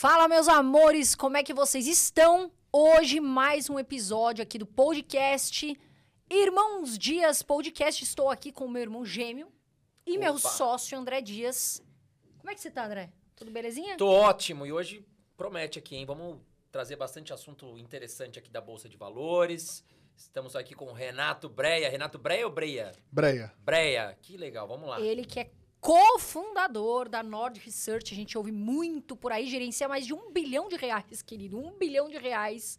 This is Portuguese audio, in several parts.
Fala, meus amores, como é que vocês estão? Hoje, mais um episódio aqui do podcast Irmãos Dias Podcast. Estou aqui com o meu irmão gêmeo e meu Opa. sócio, André Dias. Como é que você tá, André? Tudo belezinha? Tô ótimo e hoje promete aqui, hein? Vamos trazer bastante assunto interessante aqui da Bolsa de Valores. Estamos aqui com o Renato Breia. Renato Breia ou Breia? Breia. Breia. Que legal, vamos lá. Ele que é cofundador da Nord Research, a gente ouve muito por aí, gerencia mais de um bilhão de reais, querido, um bilhão de reais.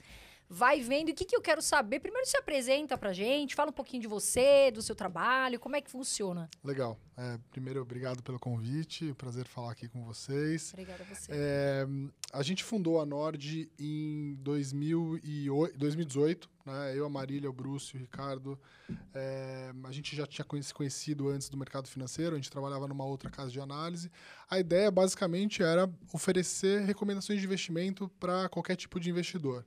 Vai vendo. E o que, que eu quero saber? Primeiro se apresenta pra gente, fala um pouquinho de você, do seu trabalho, como é que funciona. Legal. É, primeiro, obrigado pelo convite. Prazer falar aqui com vocês. Obrigada a você. É, a gente fundou a Nord em 2008, 2018. Né? Eu, a Marília, o Bruce, o Ricardo. É, a gente já tinha se conhecido antes do mercado financeiro. A gente trabalhava numa outra casa de análise. A ideia, basicamente, era oferecer recomendações de investimento para qualquer tipo de investidor.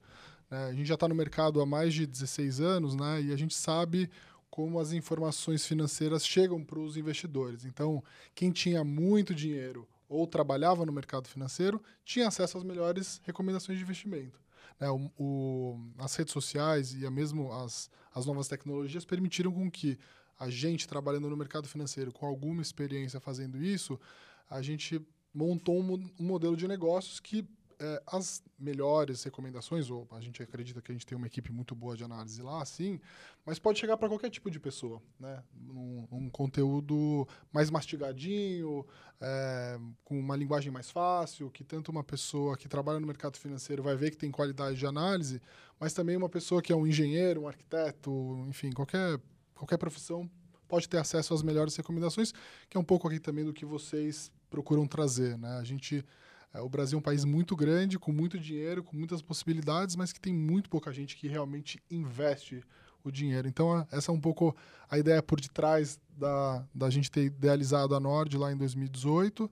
né? A gente já está no mercado há mais de 16 anos né? e a gente sabe como as informações financeiras chegam para os investidores. Então, quem tinha muito dinheiro ou trabalhava no mercado financeiro tinha acesso às melhores recomendações de investimento. Né? O- o- as redes sociais e a mesmo as, as novas tecnologias permitiram com que a gente trabalhando no mercado financeiro com alguma experiência fazendo isso, a gente montou um, um modelo de negócios que é, as melhores recomendações, ou a gente acredita que a gente tem uma equipe muito boa de análise lá, sim, mas pode chegar para qualquer tipo de pessoa, né? Um, conteúdo mais mastigadinho, é, com uma linguagem mais fácil, que tanto uma pessoa que trabalha no mercado financeiro vai ver que tem qualidade de análise, mas também uma pessoa que é um engenheiro, um arquiteto, enfim, qualquer, qualquer profissão pode ter acesso às melhores recomendações, que é um pouco aqui também do que vocês procuram trazer, né? A gente o Brasil é um país muito grande, com muito dinheiro, com muitas possibilidades, mas que tem muito pouca gente que realmente investe o dinheiro. Então, essa é um pouco a ideia por detrás da, da gente ter idealizado a Nord lá em 2018.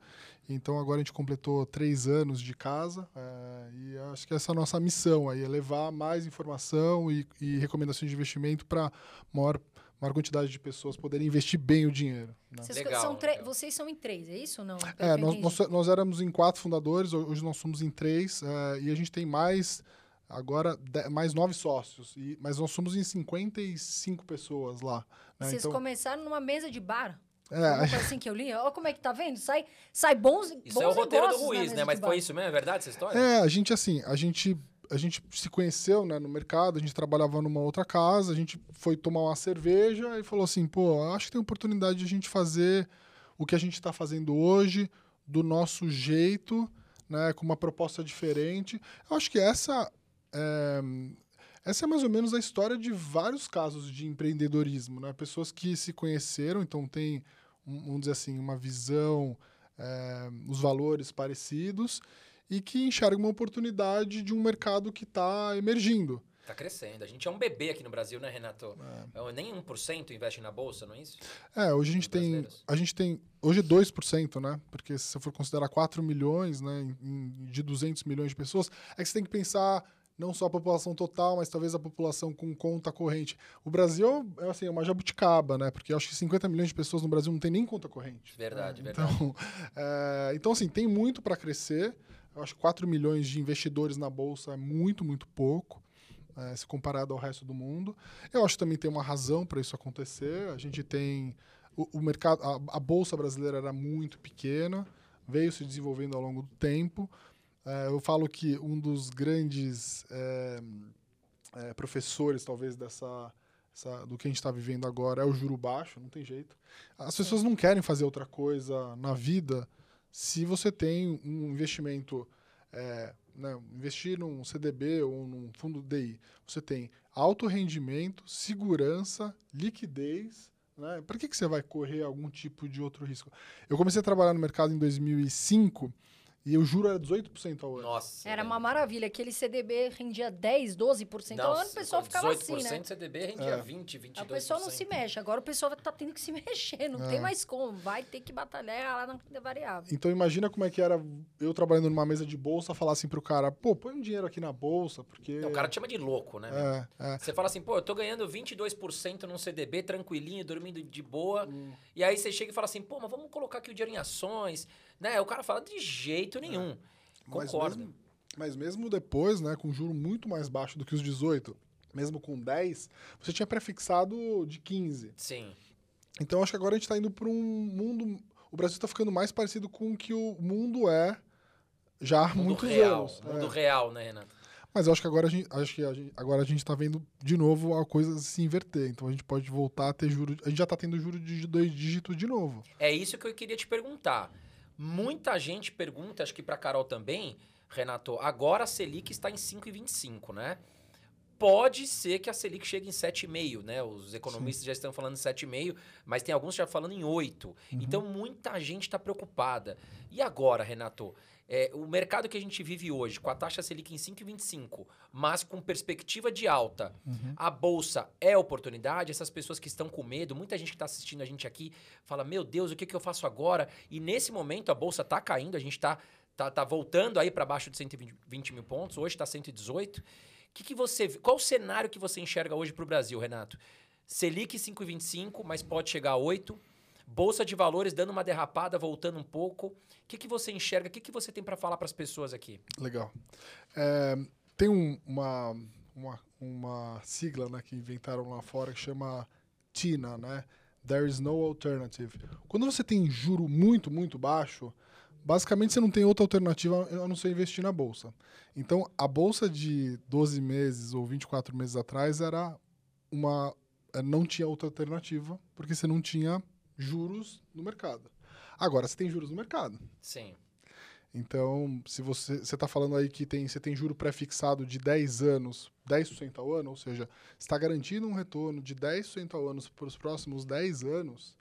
Então, agora a gente completou três anos de casa é, e acho que essa é a nossa missão aí, é levar mais informação e, e recomendações de investimento para maior, maior quantidade de pessoas poderem investir bem o dinheiro. né? Vocês, Legal, são legal. vocês são em três, é isso ou não? É, nós, nós, nós éramos em quatro fundadores, ho- hoje nós somos em três, é, e a gente tem mais, agora, de- mais nove sócios, e, mas nós somos em 55 pessoas lá. né? Vocês Então, começaram numa mesa de bar? é, coisa assim que eu li. Olha como é que tá vendo? Sai, sai bons Isso bons é o roteiro do Ruiz, né? Mas foi isso mesmo? É verdade essa história? é, a gente assim, a gente, a gente se conheceu né, no mercado, a gente trabalhava numa outra casa, a gente foi tomar uma cerveja e falou assim, pô, acho que tem oportunidade de a gente fazer o que a gente está fazendo hoje, do nosso jeito, né, com uma proposta diferente. Eu acho que essa é, essa é mais ou menos a história de vários casos de empreendedorismo, né? Pessoas que se conheceram, então tem, vamos dizer assim, uma visão, é, os valores parecidos e que enxergam uma oportunidade de um mercado que está emergindo. Tá crescendo. A gente é um bebê aqui no Brasil, né, Renato? É. Nem 1% investe na Bolsa, não é isso? É, hoje a gente tem, a gente tem, hoje 2%, né? Porque se você for considerar 4 milhões, né, de 200 milhões de pessoas, é que você tem que pensar não só a população total, mas talvez a população com conta corrente. O Brasil é assim, é uma jabuticaba, né? Porque eu acho que 50 milhões de pessoas no Brasil não tem nem conta corrente. Verdade, né? verdade. Então, é, então, assim, tem muito para crescer. Eu acho que 4 milhões de investidores na Bolsa é muito, muito pouco, é, se comparado ao resto do mundo. Eu acho que também tem uma razão para isso acontecer. A gente tem. O, o mercado, a, a Bolsa brasileira era muito pequena, veio se desenvolvendo ao longo do tempo. É, eu falo que um dos grandes é, é, professores, talvez, dessa. essa- do que a gente está vivendo agora é o juro baixo, não tem jeito. As pessoas não querem fazer outra coisa na vida se você tem um investimento, é, né, investir num CDB ou num fundo DI. Você tem alto rendimento, segurança, liquidez. Né? Para que, que você vai correr algum tipo de outro risco? Eu comecei a trabalhar no mercado em 2005 e o juro era 18% ao ano. Nossa. Era uma maravilha. Aquele CDB rendia 10, 12% ao ano, Nossa, o pessoal ficava 18% assim, né? CDB rendia É. 20, 22%. A pessoa não se mexe. Agora o pessoal tá tendo que se mexer. Não É. tem mais como. Vai ter que batalhar lá na renda variável. Então imagina como é que era eu trabalhando numa mesa de bolsa falar assim pro cara, pô, põe um dinheiro aqui na bolsa, porque... Não, o cara te chama de louco, né? É, é. Você fala assim, pô, eu tô ganhando 22% num CDB, tranquilinho, dormindo de boa. Hum. E aí você chega e fala assim, pô, mas vamos colocar aqui o dinheiro em ações. Né? O cara fala de jeito nenhum. Mas Concordo. mesmo, mas mesmo depois, né, com juro muito mais baixo do que os 18, mesmo com 10, você tinha prefixado de 15. Sim. Então acho que agora a gente está indo para um mundo. O Brasil está ficando mais parecido com o que o mundo é já há Mundo muitos real. anos. Mundo É. real, né, Renato? Mas eu acho que agora a gente, acho que a gente- agora a gente está vendo de novo a coisa se inverter. Então a gente pode voltar a ter juro. A gente já está tendo juro de dois dígitos de novo. É isso que eu queria te perguntar. Muita gente pergunta, acho que para Carol também, Renato, agora a Selic está em 5,25, né? Pode ser que a Selic chegue em 7,5, né? Os economistas já estão falando em 7,5, mas tem alguns já falando em 8. Então muita gente está preocupada. E agora, Renato? É, o mercado que a gente vive hoje, com a taxa Selic em 5,25, mas com perspectiva de alta, a bolsa é oportunidade? Essas pessoas que estão com medo, muita gente que está assistindo a gente aqui fala: Meu Deus, o que, que eu faço agora? E nesse momento a bolsa está caindo, a gente está tá, tá voltando aí para baixo de 120 mil pontos, hoje está 118. Que que você, qual o cenário que você enxerga hoje para o Brasil, Renato? Selic 5,25, mas pode chegar a 8. Bolsa de valores dando uma derrapada, voltando um pouco. O que, que você enxerga? O que, que você tem para falar para as pessoas aqui? Legal. É, tem um- uma, uma, uma sigla né, que inventaram lá fora que chama TINA, né? There is no alternative. Quando você tem juro muito, muito baixo, basicamente você não tem outra alternativa a não ser investir na bolsa. Então, a bolsa de 12 meses ou 24 meses atrás era uma. eh, Não tinha outra alternativa, porque você não tinha juros no mercado. Agora você tem juros no mercado. Sim. Então, se você está falando aí que tem, você tem juro pré-fixado de 10 anos, 10% ao ano, ou seja, está garantindo um retorno de 10% ao ano para os próximos 10 anos,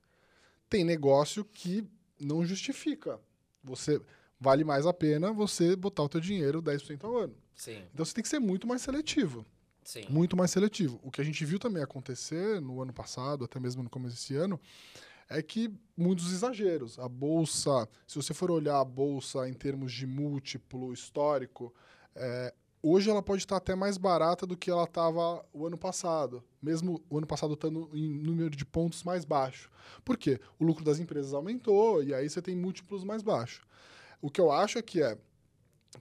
tem negócio que não justifica. Você vale mais a pena você botar o teu dinheiro 10% ao ano. Sim, Então você tem que ser muito mais seletivo sim. muito mais seletivo. O que a gente viu também acontecer no ano passado, até mesmo no começo desse ano, é que muitos exageros. A bolsa, se você for olhar a bolsa em termos de múltiplo histórico, é, hoje ela pode estar até mais barata do que ela estava o ano passado, mesmo o ano passado estando em número de pontos mais baixo. Por quê? O lucro das empresas aumentou e aí você tem múltiplos mais baixos. O que eu acho é que é,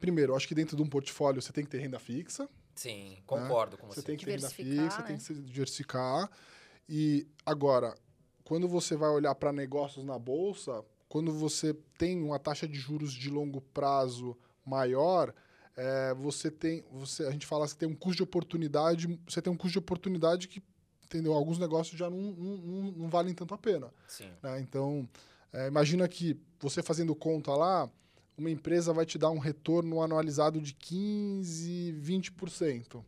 primeiro, eu acho que dentro de um portfólio você tem que ter renda fixa, Sim, concordo com você. você tem que ter renda Diversificar, fixa, né? tem que se diversificar. E agora, quando você vai olhar para negócios na bolsa, quando você tem uma taxa de juros de longo prazo maior, é, você tem, você, a gente fala que tem um custo de oportunidade, você tem um custo de oportunidade que, entendeu? Alguns negócios já não, não, não, valem tanto a pena. Né? Então, é, imagina que você fazendo conta lá, uma empresa vai te dar um retorno anualizado de 15, 20%.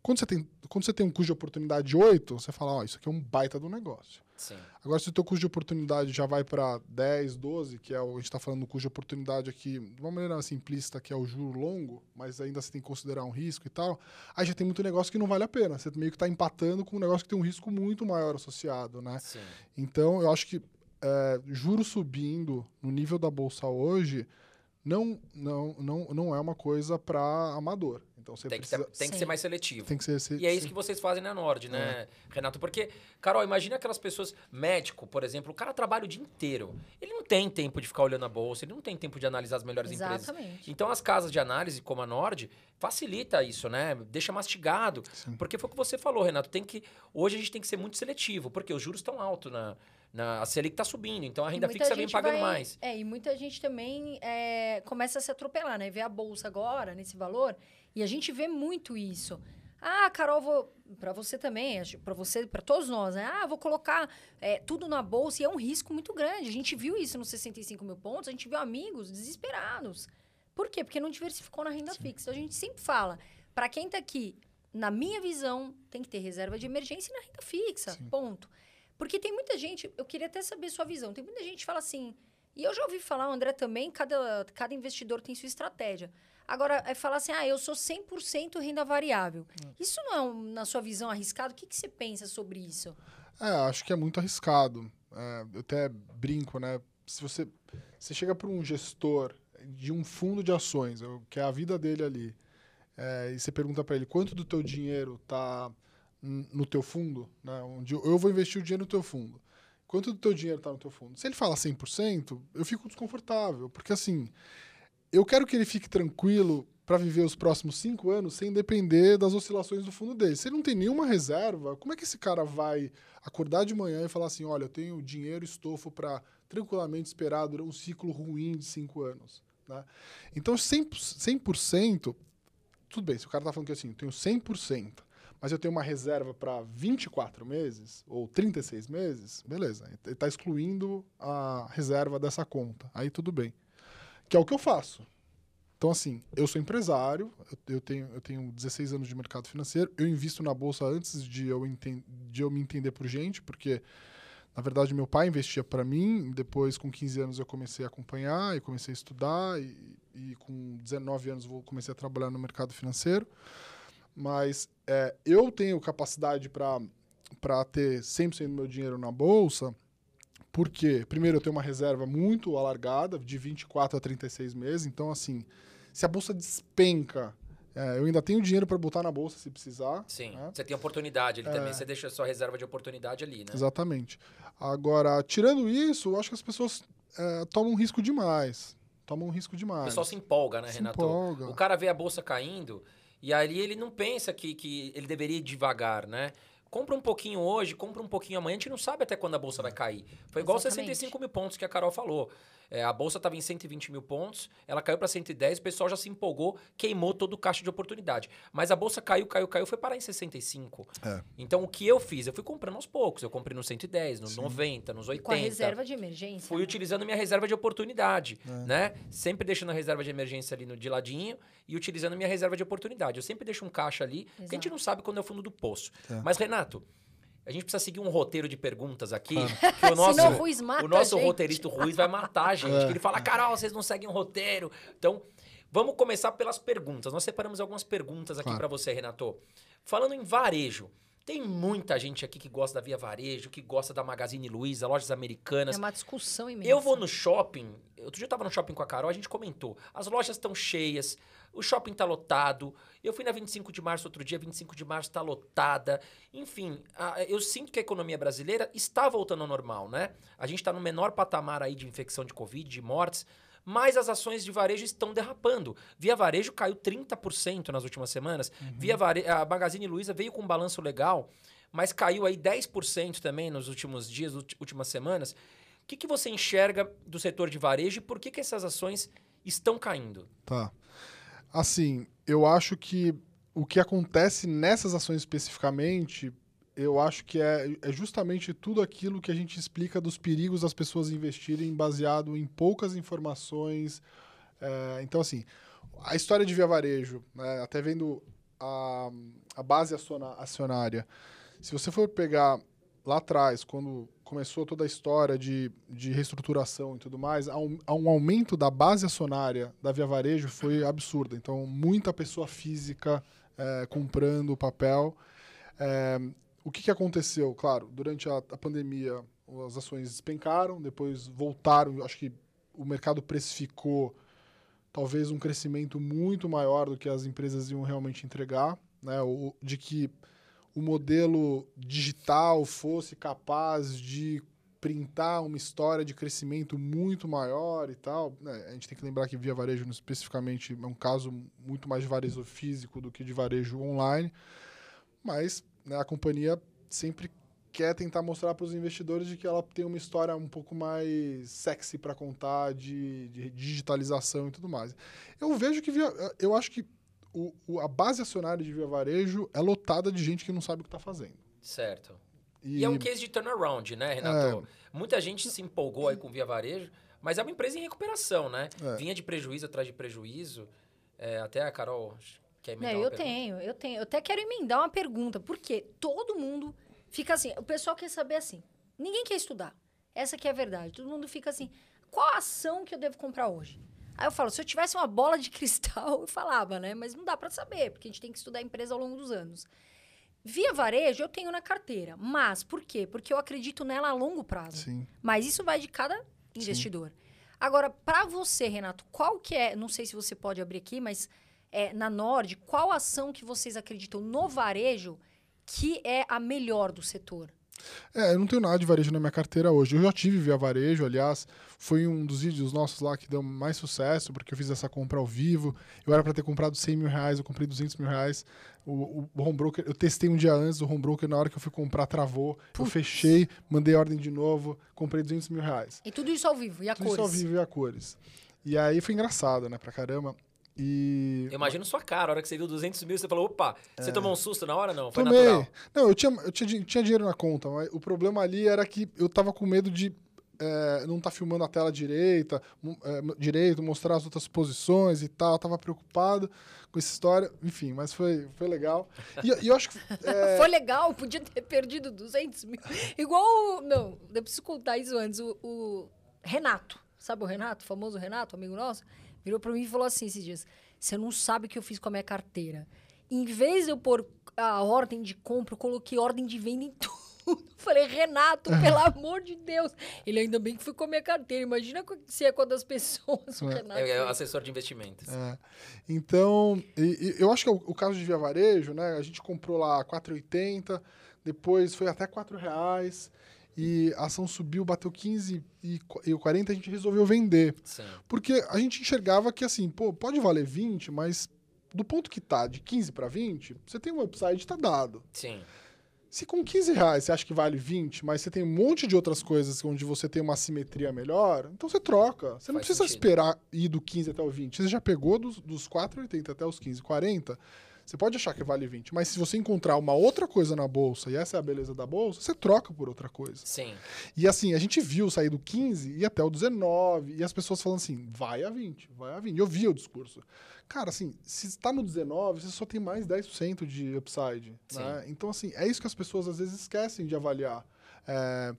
Quando você tem, quando você tem um custo de oportunidade de 8, você fala, ó, isso aqui é um baita do negócio. Sim. Agora, se o teu custo de oportunidade já vai para 10, 12, que é o, a gente está falando do custo de oportunidade aqui, de uma maneira simplista, que é o juro longo, mas ainda você tem que considerar um risco e tal, aí já tem muito negócio que não vale a pena. Você meio que está empatando com um negócio que tem um risco muito maior associado, né? Sim. Então, eu acho que é, juros subindo no nível da bolsa hoje não, não, não, não é uma coisa para amador. Então, você Tem que, precisa. ser, tem que ser mais seletivo. tem que ser. ser- E é isso que vocês fazem na Nord, né, Renato? Porque, Carol, imagina aquelas pessoas, médico, por exemplo, o cara trabalha o dia inteiro. Ele não tem tempo de ficar olhando a bolsa, ele não tem tempo de analisar as melhores empresas. Exatamente. Então, as casas de análise, como a Nord, facilita isso, né? Deixa mastigado. Sim. Porque foi o que você falou, Renato. Tem que, hoje a gente tem que ser muito seletivo, porque os juros estão altos na, na. A Selic está subindo, então a renda fixa vem pagando vai- mais. É, e muita gente também é, começa a se atropelar, né? Vê a bolsa agora, nesse valor, e a gente vê muito isso. Ah, Carol, vou. Para você também, para você, para todos nós, né? Ah, vou colocar é, tudo na bolsa e é um risco muito grande. A gente viu isso nos 65 mil pontos, a gente viu amigos desesperados. Por quê? Porque não diversificou na renda fixa. A gente sempre fala, para quem tá aqui, na minha visão, tem que ter reserva de emergência na renda fixa. Sim. Ponto. Porque tem muita gente, eu queria até saber sua visão. Tem muita gente que fala assim, e eu já ouvi falar, o André também, cada, cada investidor tem sua estratégia. Agora, é falar assim, ah, eu sou 100% renda variável. Isso não é, um, na sua visão, arriscado? O que, que você pensa sobre isso? É, acho que é muito arriscado. É, eu até brinco, né? Se você, você chega para um gestor de um fundo de ações, que é a vida dele ali, é, e você pergunta para ele quanto do teu dinheiro está no teu fundo, né? Onde eu vou investir o dinheiro no teu fundo. Quanto do teu dinheiro está no teu fundo? Se ele fala 100%, eu fico desconfortável, porque assim, eu quero que ele fique tranquilo para viver os próximos cinco anos sem depender das oscilações do fundo dele. Se ele não tem nenhuma reserva, como é que esse cara vai acordar de manhã e falar assim, olha, eu tenho dinheiro, estofo para tranquilamente esperar um ciclo ruim de cinco anos? Né? Então, 100%, 100%, tudo bem, se o cara está falando que assim, eu tenho 100%, mas eu tenho uma reserva para 24 meses ou 36 meses, beleza, ele está excluindo a reserva dessa conta, aí tudo bem. Que é o que eu faço. Então, assim, eu sou empresário, eu, tenho, eu tenho 16 anos de mercado financeiro, eu invisto na bolsa antes de eu, de eu me entender por gente, porque, na verdade, meu pai investia para mim, depois, com 15 anos, eu comecei a acompanhar e comecei a estudar, e, e com 19 anos, eu comecei a trabalhar no mercado financeiro. Mas é, eu tenho capacidade para ter 100% do meu dinheiro na bolsa, porque, primeiro, eu tenho uma reserva muito alargada, de 24 a 36 meses, então, assim se a bolsa despenca, é, eu ainda tenho dinheiro para botar na bolsa se precisar. Sim, né? você tem oportunidade ali é. também, você deixa a sua reserva de oportunidade ali, né? Exatamente. Agora, tirando isso, eu acho que as pessoas é, tomam risco demais. Tomam um risco demais. O pessoal se empolga, né, se Renato? Empolga. O cara vê a bolsa caindo e aí ele não pensa que, que ele deveria ir devagar, né? compra um pouquinho hoje, compra um pouquinho amanhã, a gente não sabe até quando a bolsa vai cair. Foi igual Exatamente. 65 mil pontos que a Carol falou. É, a bolsa estava em 120 mil pontos, ela caiu para 110, o pessoal já se empolgou, queimou todo o caixa de oportunidade. Mas a bolsa caiu, caiu, caiu, foi parar em 65. É. Então o que eu fiz? Eu fui comprando aos poucos. Eu comprei no 110, no Sim. 90, nos 80. Com a reserva de emergência. Fui né? utilizando minha reserva de oportunidade, é. né? Sempre deixando a reserva de emergência ali no de ladinho e utilizando minha reserva de oportunidade. Eu sempre deixo um caixa ali, Exato. porque a gente não sabe quando é o fundo do poço. É. Mas, Renato, a gente precisa seguir um roteiro de perguntas aqui. Que o nosso, Senão o Ruiz mata o nosso roteirista Ruiz vai matar a gente. É. Ele fala, Carol, vocês não seguem um roteiro. Então, vamos começar pelas perguntas. Nós separamos algumas perguntas aqui claro. para você, Renato. Falando em varejo. Tem muita gente aqui que gosta da Via Varejo, que gosta da Magazine Luiza, lojas americanas. É uma discussão imensa. Eu vou no shopping, outro dia eu tava no shopping com a Carol, a gente comentou. As lojas estão cheias, o shopping tá lotado. Eu fui na 25 de março outro dia, 25 de março tá lotada. Enfim, a, eu sinto que a economia brasileira está voltando ao normal, né? A gente tá no menor patamar aí de infecção de Covid, de mortes mas as ações de varejo estão derrapando. Via Varejo caiu 30% nas últimas semanas. Uhum. Via Vare... A Magazine Luiza veio com um balanço legal, mas caiu aí 10% também nos últimos dias, últimas semanas. O que, que você enxerga do setor de varejo e por que, que essas ações estão caindo? Tá. Assim, eu acho que o que acontece nessas ações especificamente eu acho que é, é justamente tudo aquilo que a gente explica dos perigos das pessoas investirem baseado em poucas informações. É, então, assim, a história de Via Varejo, né, até vendo a, a base acionária, se você for pegar lá atrás, quando começou toda a história de, de reestruturação e tudo mais, a um, um aumento da base acionária da Via Varejo foi absurda. Então, muita pessoa física é, comprando o papel. É, o que, que aconteceu? Claro, durante a, a pandemia as ações despencaram, depois voltaram. Acho que o mercado precificou talvez um crescimento muito maior do que as empresas iam realmente entregar, né? O, de que o modelo digital fosse capaz de printar uma história de crescimento muito maior e tal. Né? A gente tem que lembrar que Via Varejo, especificamente, é um caso muito mais de varejo físico do que de varejo online. Mas né, a companhia sempre quer tentar mostrar para os investidores de que ela tem uma história um pouco mais sexy para contar de, de, digitalização e tudo mais. Eu vejo que via, eu acho que o, o, a base acionária de Via Varejo é lotada de gente que não sabe o que está fazendo. Certo. E... e, é um case de turnaround, né, Renato? É... Muita gente se empolgou aí com Via Varejo, mas é uma empresa em recuperação, né? É. Vinha de prejuízo atrás de prejuízo. É, até a Carol Quer Não, eu tenho, eu tenho. Eu até quero emendar uma pergunta, porque todo mundo fica assim, o pessoal quer saber assim, ninguém quer estudar. Essa que é a verdade. Todo mundo fica assim, qual a ação que eu devo comprar hoje? Aí eu falo, se eu tivesse uma bola de cristal, eu falava, né? Mas não dá para saber, porque a gente tem que estudar a empresa ao longo dos anos. Via varejo eu tenho na carteira, mas por quê? Porque eu acredito nela a longo prazo. Sim. Mas isso vai de cada investidor. Sim. Agora, para você, Renato, qual que é, não sei se você pode abrir aqui, mas é, na Nord, qual ação que vocês acreditam no varejo que é a melhor do setor? É, eu não tenho nada de varejo na minha carteira hoje. Eu já tive via varejo, aliás, foi um dos vídeos nossos lá que deu mais sucesso, porque eu fiz essa compra ao vivo. Eu era para ter comprado 100 mil reais, eu comprei 200 mil reais. O, o home broker, eu testei um dia antes, o home broker, na hora que eu fui comprar, travou. Eu fechei, mandei ordem de novo, comprei 200 mil reais. E tudo isso ao vivo, e a Tudo cores? isso ao vivo e a cores. E aí foi engraçado, né, pra caramba. E. Eu imagino sua cara, a hora que você viu 200 mil, você falou, opa, você tomou um susto na hora? Não, foi É. Tomei. natural. Não, eu tinha, eu tinha, tinha dinheiro na conta, mas o problema ali era que eu tava com medo de é, não estar filmando a tela direita, é, direito, mostrar as outras posições e tal. Eu tava preocupado com essa história. Enfim, mas foi, foi legal. E, e eu acho que. é, Foi legal, podia ter perdido 200 mil. Igual. Não, eu preciso contar isso antes. O, o Renato, sabe o Renato, o famoso Renato, amigo nosso? Virou pra mim e falou assim esses dias: Você não sabe o que eu fiz com a minha carteira. Em vez de eu pôr a ordem de compra, eu coloquei ordem de venda em tudo. Falei, Renato, pelo amor de Deus. Ele ainda bem que foi com a minha carteira. Imagina se é com a das pessoas. O É. Renato É, é assessor de investimentos. É. Então, e- e eu acho que é o, o caso de Via Varejo, né? A gente comprou lá 4,80, depois foi até 4 reais e a ação subiu, bateu 15 e e o 40 a gente resolveu vender. Sim. Porque a gente enxergava que assim, pô, pode valer 20, mas do ponto que tá, de 15 para 20, você tem um upside, tá dado. Sim. Se com 15 reais você acha que vale 20, mas você tem um monte de outras coisas onde você tem uma simetria melhor, então você troca. Você não Faz precisa sentido. esperar ir do 15 até o 20. Você já pegou dos, dos 4,80 até os 15, 40. Você pode achar que vale 20, mas se você encontrar uma outra coisa na bolsa, e essa é a beleza da bolsa, você troca por outra coisa. Sim. E assim, a gente viu sair do 15 e até o 19, e as pessoas falando assim, vai a 20, vai a 20. Eu vi o discurso. Cara, assim, se está no 19, você só tem mais 10% de upside. Né? Então, assim, é isso que as pessoas às vezes esquecem de avaliar. É,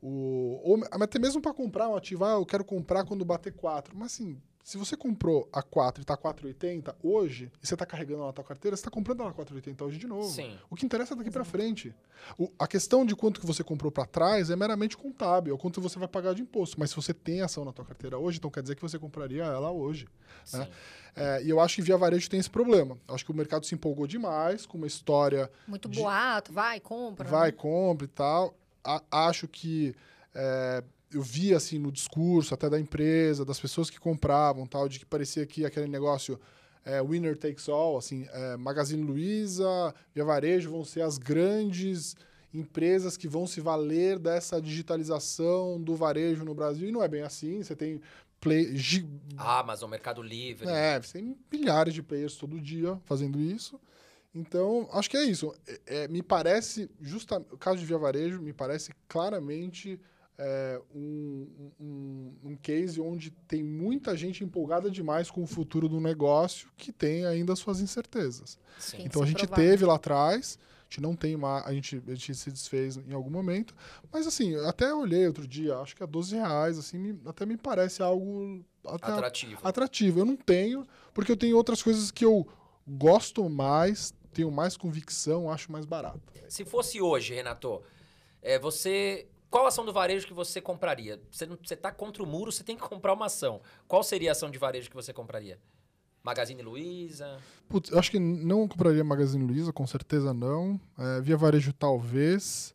o, ou até mesmo para comprar um ativo, ah, eu quero comprar quando bater 4. Mas assim, se você comprou a 4 e está 4,80 hoje, e você está carregando ela na tua carteira, você está comprando ela a 4,80 hoje de novo. Sim. O que interessa é daqui para frente. O- a questão de quanto que você comprou para trás é meramente contábil, é o quanto você vai pagar de imposto. Mas se você tem ação na tua carteira hoje, então quer dizer que você compraria ela hoje. Sim. Né? É, e eu acho que via varejo tem esse problema. Eu acho que o mercado se empolgou demais com uma história Muito de- boato, vai, compra. vai, né? compra e tal. A- acho que é, eu vi assim no discurso até da empresa, das pessoas que compravam, tal, de que parecia que aquele negócio é, winner takes all, assim, é, Magazine Luiza, Via Varejo vão ser as grandes empresas que vão se valer dessa digitalização do varejo no Brasil. E não é bem assim. Você tem play, gi- Amazon, Mercado Livre. é, você tem milhares de players todo dia fazendo isso. Então, acho que é isso. É, é, me parece, justa, o caso de Via Varejo, me parece claramente é, um, um, um case onde tem muita gente empolgada demais com o futuro do negócio que tem ainda suas incertezas. Sim. Então, a gente provado. teve lá atrás, a gente não tem mais, a gente, a gente se desfez em algum momento, mas assim, eu até olhei outro dia, acho que é 12 reais, assim, me- até me parece algo até Atrativo. atrativo. Eu não tenho, porque eu tenho outras coisas que eu gosto mais, tenho mais convicção, acho mais barato. Se fosse hoje, Renato, é, você. Qual ação do varejo que você compraria? Você, não, você tá contra o muro, você tem que comprar uma ação. Qual seria a ação de varejo que você compraria? Magazine Luiza? Putz, eu acho que não compraria Magazine Luiza, com certeza não. É, via varejo, talvez.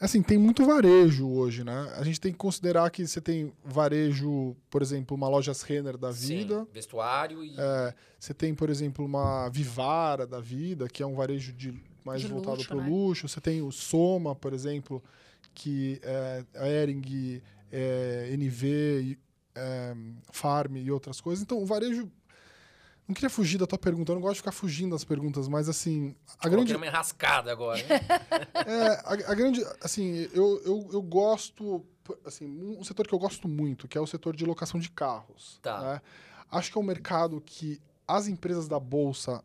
Assim, tem muito varejo hoje, né? A gente tem que considerar que você tem varejo, por exemplo, uma loja Renner da vida. Sim, vestuário e. É, você tem, por exemplo, uma Vivara da vida, que é um varejo de, mais De voltado luxo, para o né? luxo. Você tem o Soma, por exemplo, que é a Ering, é, NV, é, Farm e outras coisas. Então, o varejo. Não queria fugir da tua pergunta, eu não gosto de ficar fugindo das perguntas, mas assim, a grande. uma enrascada agora? É, a, a grande. Assim, eu, eu, eu gosto. Assim, um setor que eu gosto muito, que é o setor de locação de carros. Tá. né? Acho que é um mercado que as empresas da Bolsa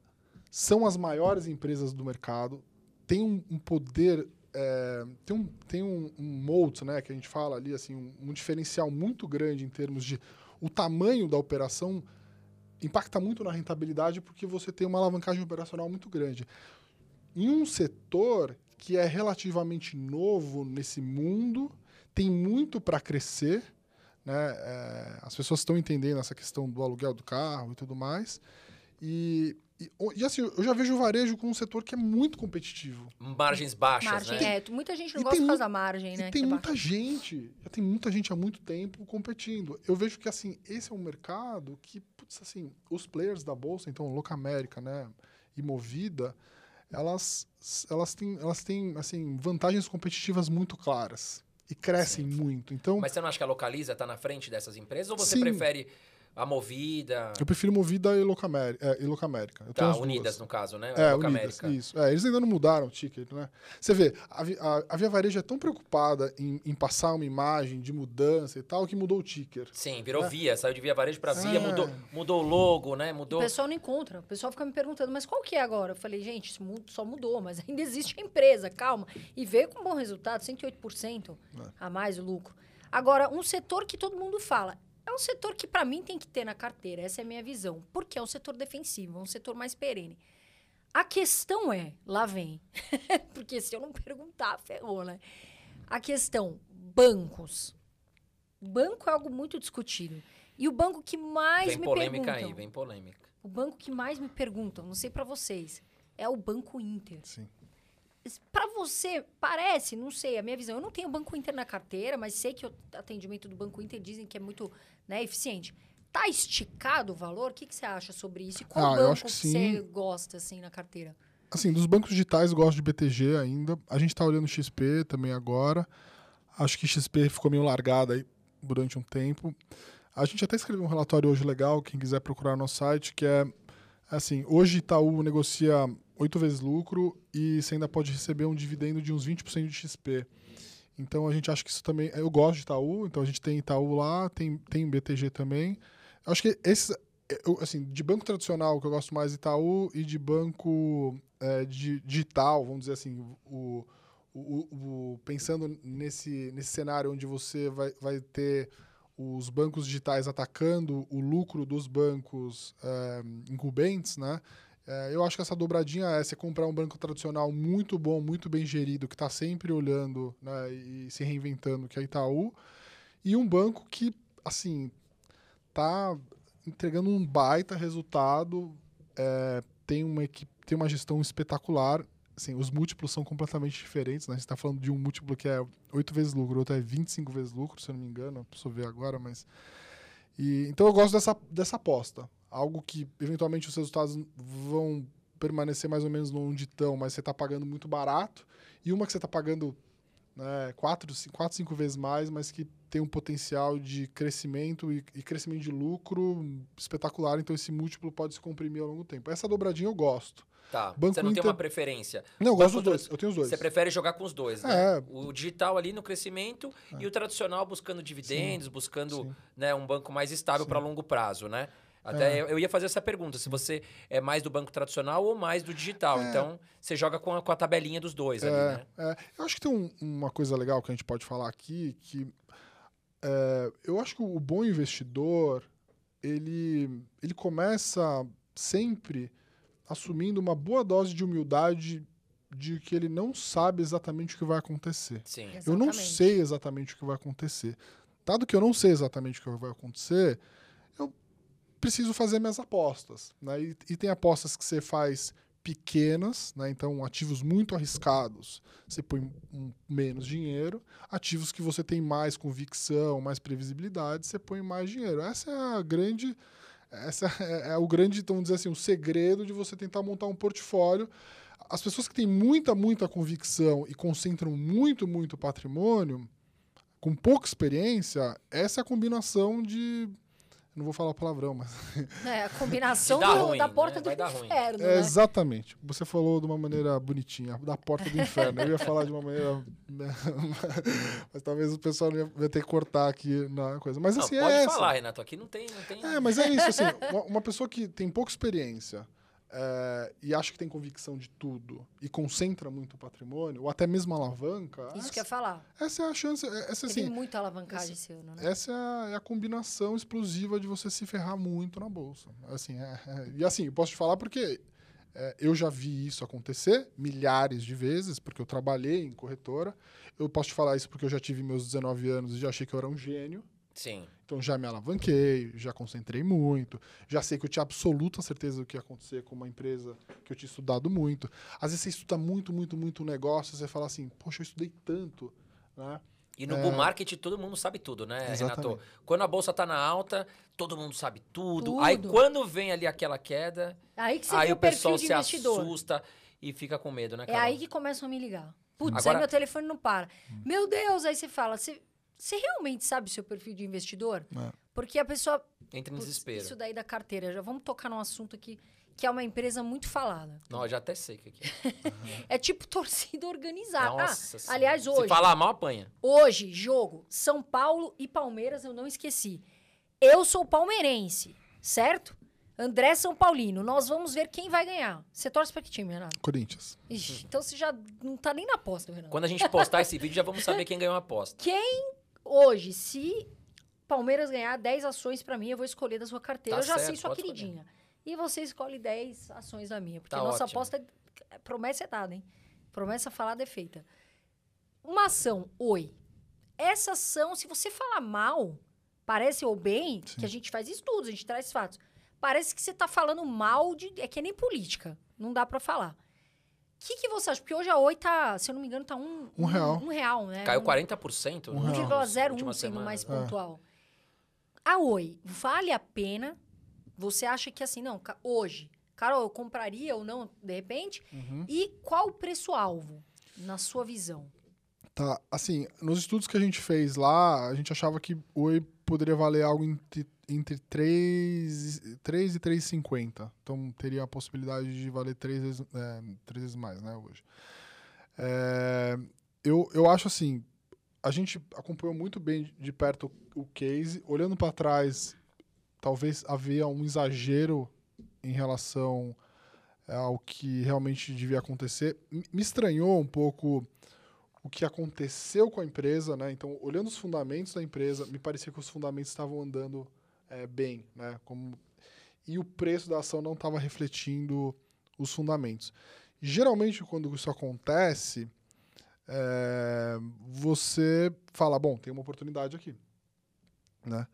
são as maiores empresas do mercado, tem um, um poder. É, tem um, tem um, um né, que a gente fala ali, assim, um, um diferencial muito grande em termos de. O tamanho da operação impacta muito na rentabilidade porque você tem uma alavancagem operacional muito grande. Em um setor que é relativamente novo nesse mundo, tem muito para crescer, né? É, as pessoas estão entendendo essa questão do aluguel do carro e tudo mais. E, e, e, assim, eu já vejo o varejo como um setor que é muito competitivo. Margens baixas, Margem, né? é, muita gente não E gosta por mu- causa da margem, né? E tem é muita baixa. gente, já tem muita gente há muito tempo competindo. Eu vejo que, assim, esse é um mercado que, putz, assim, os players da Bolsa, então, Locamérica, né, e Movida, elas, elas têm, elas têm, assim, vantagens competitivas muito claras. E crescem muito. Então, Mas você não acha que a Localiza tá na frente dessas empresas? Ou você Sim. prefere a Movida? eu prefiro Movida e Locamérica. É, e Locamérica. Tá, as duas. Unidas, no caso, né? É. Unidas, isso. É, eles ainda não mudaram o ticket, né? Você vê, a, a, a Via Varejo é tão preocupada em, em passar uma imagem de mudança e tal que mudou o ticker. Sim, virou É. Via, saiu de Via Varejo pra Via, É. mudou, mudou o logo, né? O Mudou. pessoal não encontra. O pessoal fica me perguntando, mas qual que é agora? Eu falei, gente, isso só mudou, mas ainda existe a empresa, calma. E veio com bom resultado, 108% É. a mais o lucro. Agora, um setor que todo mundo fala, é um setor que para mim tem que ter na carteira, essa é a minha visão. Porque é um setor defensivo, é um setor mais perene. A questão é, lá vem, porque se eu não perguntar, ferrou, né? A questão, bancos. Banco é algo muito discutido. E o banco que mais Vem me polêmica perguntam... aí, vem polêmica. O banco que mais me perguntam, não sei pra vocês, é o Banco Inter. Sim. Pra você, parece, não sei, a minha visão. Eu não tenho Banco Inter na carteira, mas sei que o atendimento do Banco Inter dizem que é muito né, eficiente. Tá esticado o valor? O que, que você acha sobre isso? E qual Ah, eu banco acho que você gosta, assim, na carteira? Assim, dos bancos digitais, gosto de BTG ainda. A gente tá olhando XP também agora. Acho que XP ficou meio largada aí durante um tempo. A gente até escreveu um relatório hoje legal, quem quiser procurar no site, que é assim, hoje Itaú negocia oito vezes lucro e você ainda pode receber um dividendo de uns 20% de XP. Então a gente acha que isso também. Eu gosto de Itaú, então a gente tem Itaú lá, tem, tem BTG também. Acho que esses. assim, de banco tradicional, que eu gosto mais Itaú, e de banco é, de, digital, vamos dizer assim, o, o- o- pensando nesse, nesse cenário onde você vai, vai ter os bancos digitais atacando o lucro dos bancos é, incumbentes, né? É, eu acho que essa dobradinha é você comprar um banco tradicional muito bom, muito bem gerido, que está sempre olhando né, e se reinventando, que é Itaú, e um banco que, assim, tá entregando um baita resultado, é, tem uma equipe, tem uma gestão espetacular. Assim, os múltiplos são completamente diferentes, né? A gente está falando de um múltiplo que é 8 vezes lucro, outro é 25 vezes lucro, se eu não me engano, preciso ver agora, mas e, então eu gosto dessa, dessa aposta. Algo que eventualmente os resultados vão permanecer mais ou menos no onde estão, mas você está pagando muito barato. E uma que você está pagando né, quatro, ci- quatro, cinco vezes mais, mas que tem um potencial de crescimento e, e crescimento de lucro espetacular. Então esse múltiplo pode se comprimir ao longo do tempo. Essa dobradinha eu gosto. Tá. Banco você não tem Inter- uma preferência. Não, eu gosto dos dois. Eu tenho os dois. Você prefere jogar com os dois, né? É. O digital ali no crescimento e o tradicional buscando dividendos, buscando sim. né, um banco mais estável para longo prazo, né? Até eu, eu ia fazer essa pergunta, se você é mais do banco tradicional ou mais do digital. Então, você joga com a, com a tabelinha dos dois ali, É, né? é. Eu acho que tem um- uma coisa legal que a gente pode falar aqui, que é, eu acho que o bom investidor, ele, ele começa sempre assumindo uma boa dose de humildade de que ele não sabe exatamente o que vai acontecer. Sim. Eu não Exatamente. sei exatamente o que vai acontecer. Dado que eu não sei exatamente o que vai acontecer, preciso fazer minhas apostas. Né? E, e tem apostas que você faz pequenas, né? então ativos muito arriscados, você põe um- menos dinheiro. Ativos que você tem mais convicção, mais previsibilidade, você põe mais dinheiro. Essa é a grande. Essa é, é o grande, vamos dizer assim, o segredo de você tentar montar um portfólio. As pessoas que têm muita, muita convicção e concentram muito, muito patrimônio, com pouca experiência, essa é a combinação de. Não vou falar palavrão, mas. É, a combinação do- ruim, da né? porta Vai do inferno, É, né? exatamente. Você falou de uma maneira bonitinha, da porta do inferno. Eu ia falar de uma maneira. mas talvez o pessoal ia, ia ter que cortar aqui na coisa. Mas Não, assim, pode é essa. falar, Renato. Aqui não tem. Não tem... É, mas é isso, assim, uma, uma pessoa que tem pouca experiência é, e acha que tem convicção de tudo e concentra muito o patrimônio, ou até mesmo alavanca, Isso essa, que eu ia falar. essa é a chance, é- essa assim, muita alavancagem esse ano, né? essa é a, é a combinação explosiva de você se ferrar muito na bolsa. Assim, é- é- e assim, eu posso te falar porque é, eu já vi isso acontecer milhares de vezes, porque eu trabalhei em corretora. Eu posso te falar isso porque eu já tive meus 19 anos e já achei que eu era um gênio. Sim. Então já me alavanquei, já concentrei muito, já sei que eu tinha absoluta certeza do que ia acontecer com uma empresa que eu tinha estudado muito. Às vezes você estuda muito, muito, muito um negócio, você fala assim, poxa, eu estudei tanto, né? E no É. bull market todo mundo sabe tudo, né, Exatamente. Renato? Quando a bolsa tá na alta, todo mundo sabe tudo. Tudo. Aí quando vem ali aquela queda, Aí que você aí vê o o perfil pessoal se investidor. assusta e fica com medo, né, É Carol? aí que começam a me ligar. Putz, Agora- aí meu telefone não para. Meu Deus, aí você fala, você, você realmente sabe o seu perfil de investidor? É. Porque a pessoa... Entra em desespero. Isso daí da carteira, já vamos tocar num assunto aqui que é uma empresa muito falada. Não, eu já até sei o que é. É tipo torcida organizada. Ah, Nossa Senhora. aliás, Se hoje, falar mal, apanha. hoje, jogo, São Paulo e Palmeiras, eu não esqueci. Eu sou palmeirense, certo? André São Paulino. Nós vamos ver quem vai ganhar. Você torce pra que time, Renato? Corinthians. Ixi, então você já não tá nem na aposta, Renato. Quando a gente postar esse vídeo, já vamos saber quem ganhou a aposta. Hoje, se Palmeiras ganhar 10 ações pra mim, eu vou escolher da sua carteira. Tá eu já certo, sei sua queridinha. E você escolhe 10 ações da minha. Porque Tá nossa ótimo. aposta é promessa é dada, hein? Promessa falada é feita. Uma ação, oi. Essa ação, se você falar mal, parece ou bem, Sim. que a gente faz estudos, a gente traz fatos. Parece que você tá falando mal de. É que nem política. Não dá pra falar. O que, que você acha? Porque hoje a Oi tá, se eu não me engano, tá um, Um real. Um, real, né? Caiu Um- 40%? Um nas real. últimas 1,01 sendo mais É. pontual. A Oi, vale a pena? Você acha que assim, não, hoje, Carol, eu compraria ou não, de repente? Uhum. E qual o preço-alvo, na sua visão? Tá, assim, nos estudos que a gente fez lá, a gente achava que o Oi poderia valer algo entre, entre 3, 3 e 3,50. Então teria a possibilidade de valer 3 vezes, é, três vezes mais, né, hoje. É, eu, eu acho assim, a gente acompanhou muito bem de perto o case. Olhando para trás, talvez havia um exagero em relação ao que realmente devia acontecer. Me estranhou um pouco o que aconteceu com a empresa, né? Então, olhando os fundamentos da empresa, me parecia que os fundamentos estavam andando eh, bem, né? Como... E o preço da ação não estava refletindo os fundamentos. Geralmente, quando isso acontece, eh, você fala, bom, tem uma oportunidade aqui, né?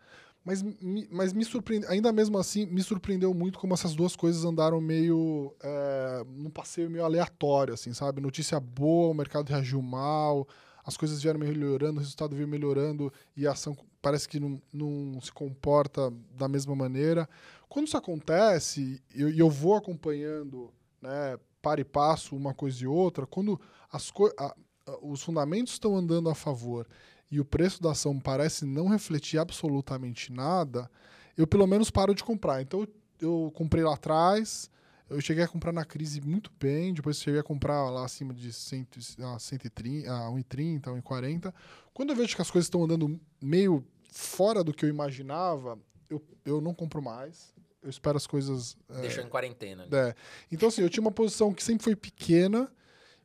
Mas mas me surpreende, ainda mesmo assim, me surpreendeu muito como essas duas coisas andaram meio é, num passeio meio aleatório, assim, sabe? Notícia boa, o mercado reagiu mal, as coisas vieram melhorando, o resultado veio melhorando e a ação parece que não, não se comporta da mesma maneira. Quando isso acontece, e eu, eu vou acompanhando, né, para e passo uma coisa e outra, quando as co- a- a- os fundamentos estão andando a favor e o preço da ação parece não refletir absolutamente nada, eu pelo menos paro de comprar. Então eu comprei lá atrás, eu cheguei a comprar na crise muito bem, depois cheguei a comprar lá acima de 100, a 130, a 1,30, 1,40. Quando eu vejo que as coisas estão andando meio fora do que eu imaginava, eu, eu não compro mais. Eu espero as coisas. é, Deixou em quarentena. ali. é. Então, assim, eu tinha uma posição que sempre foi pequena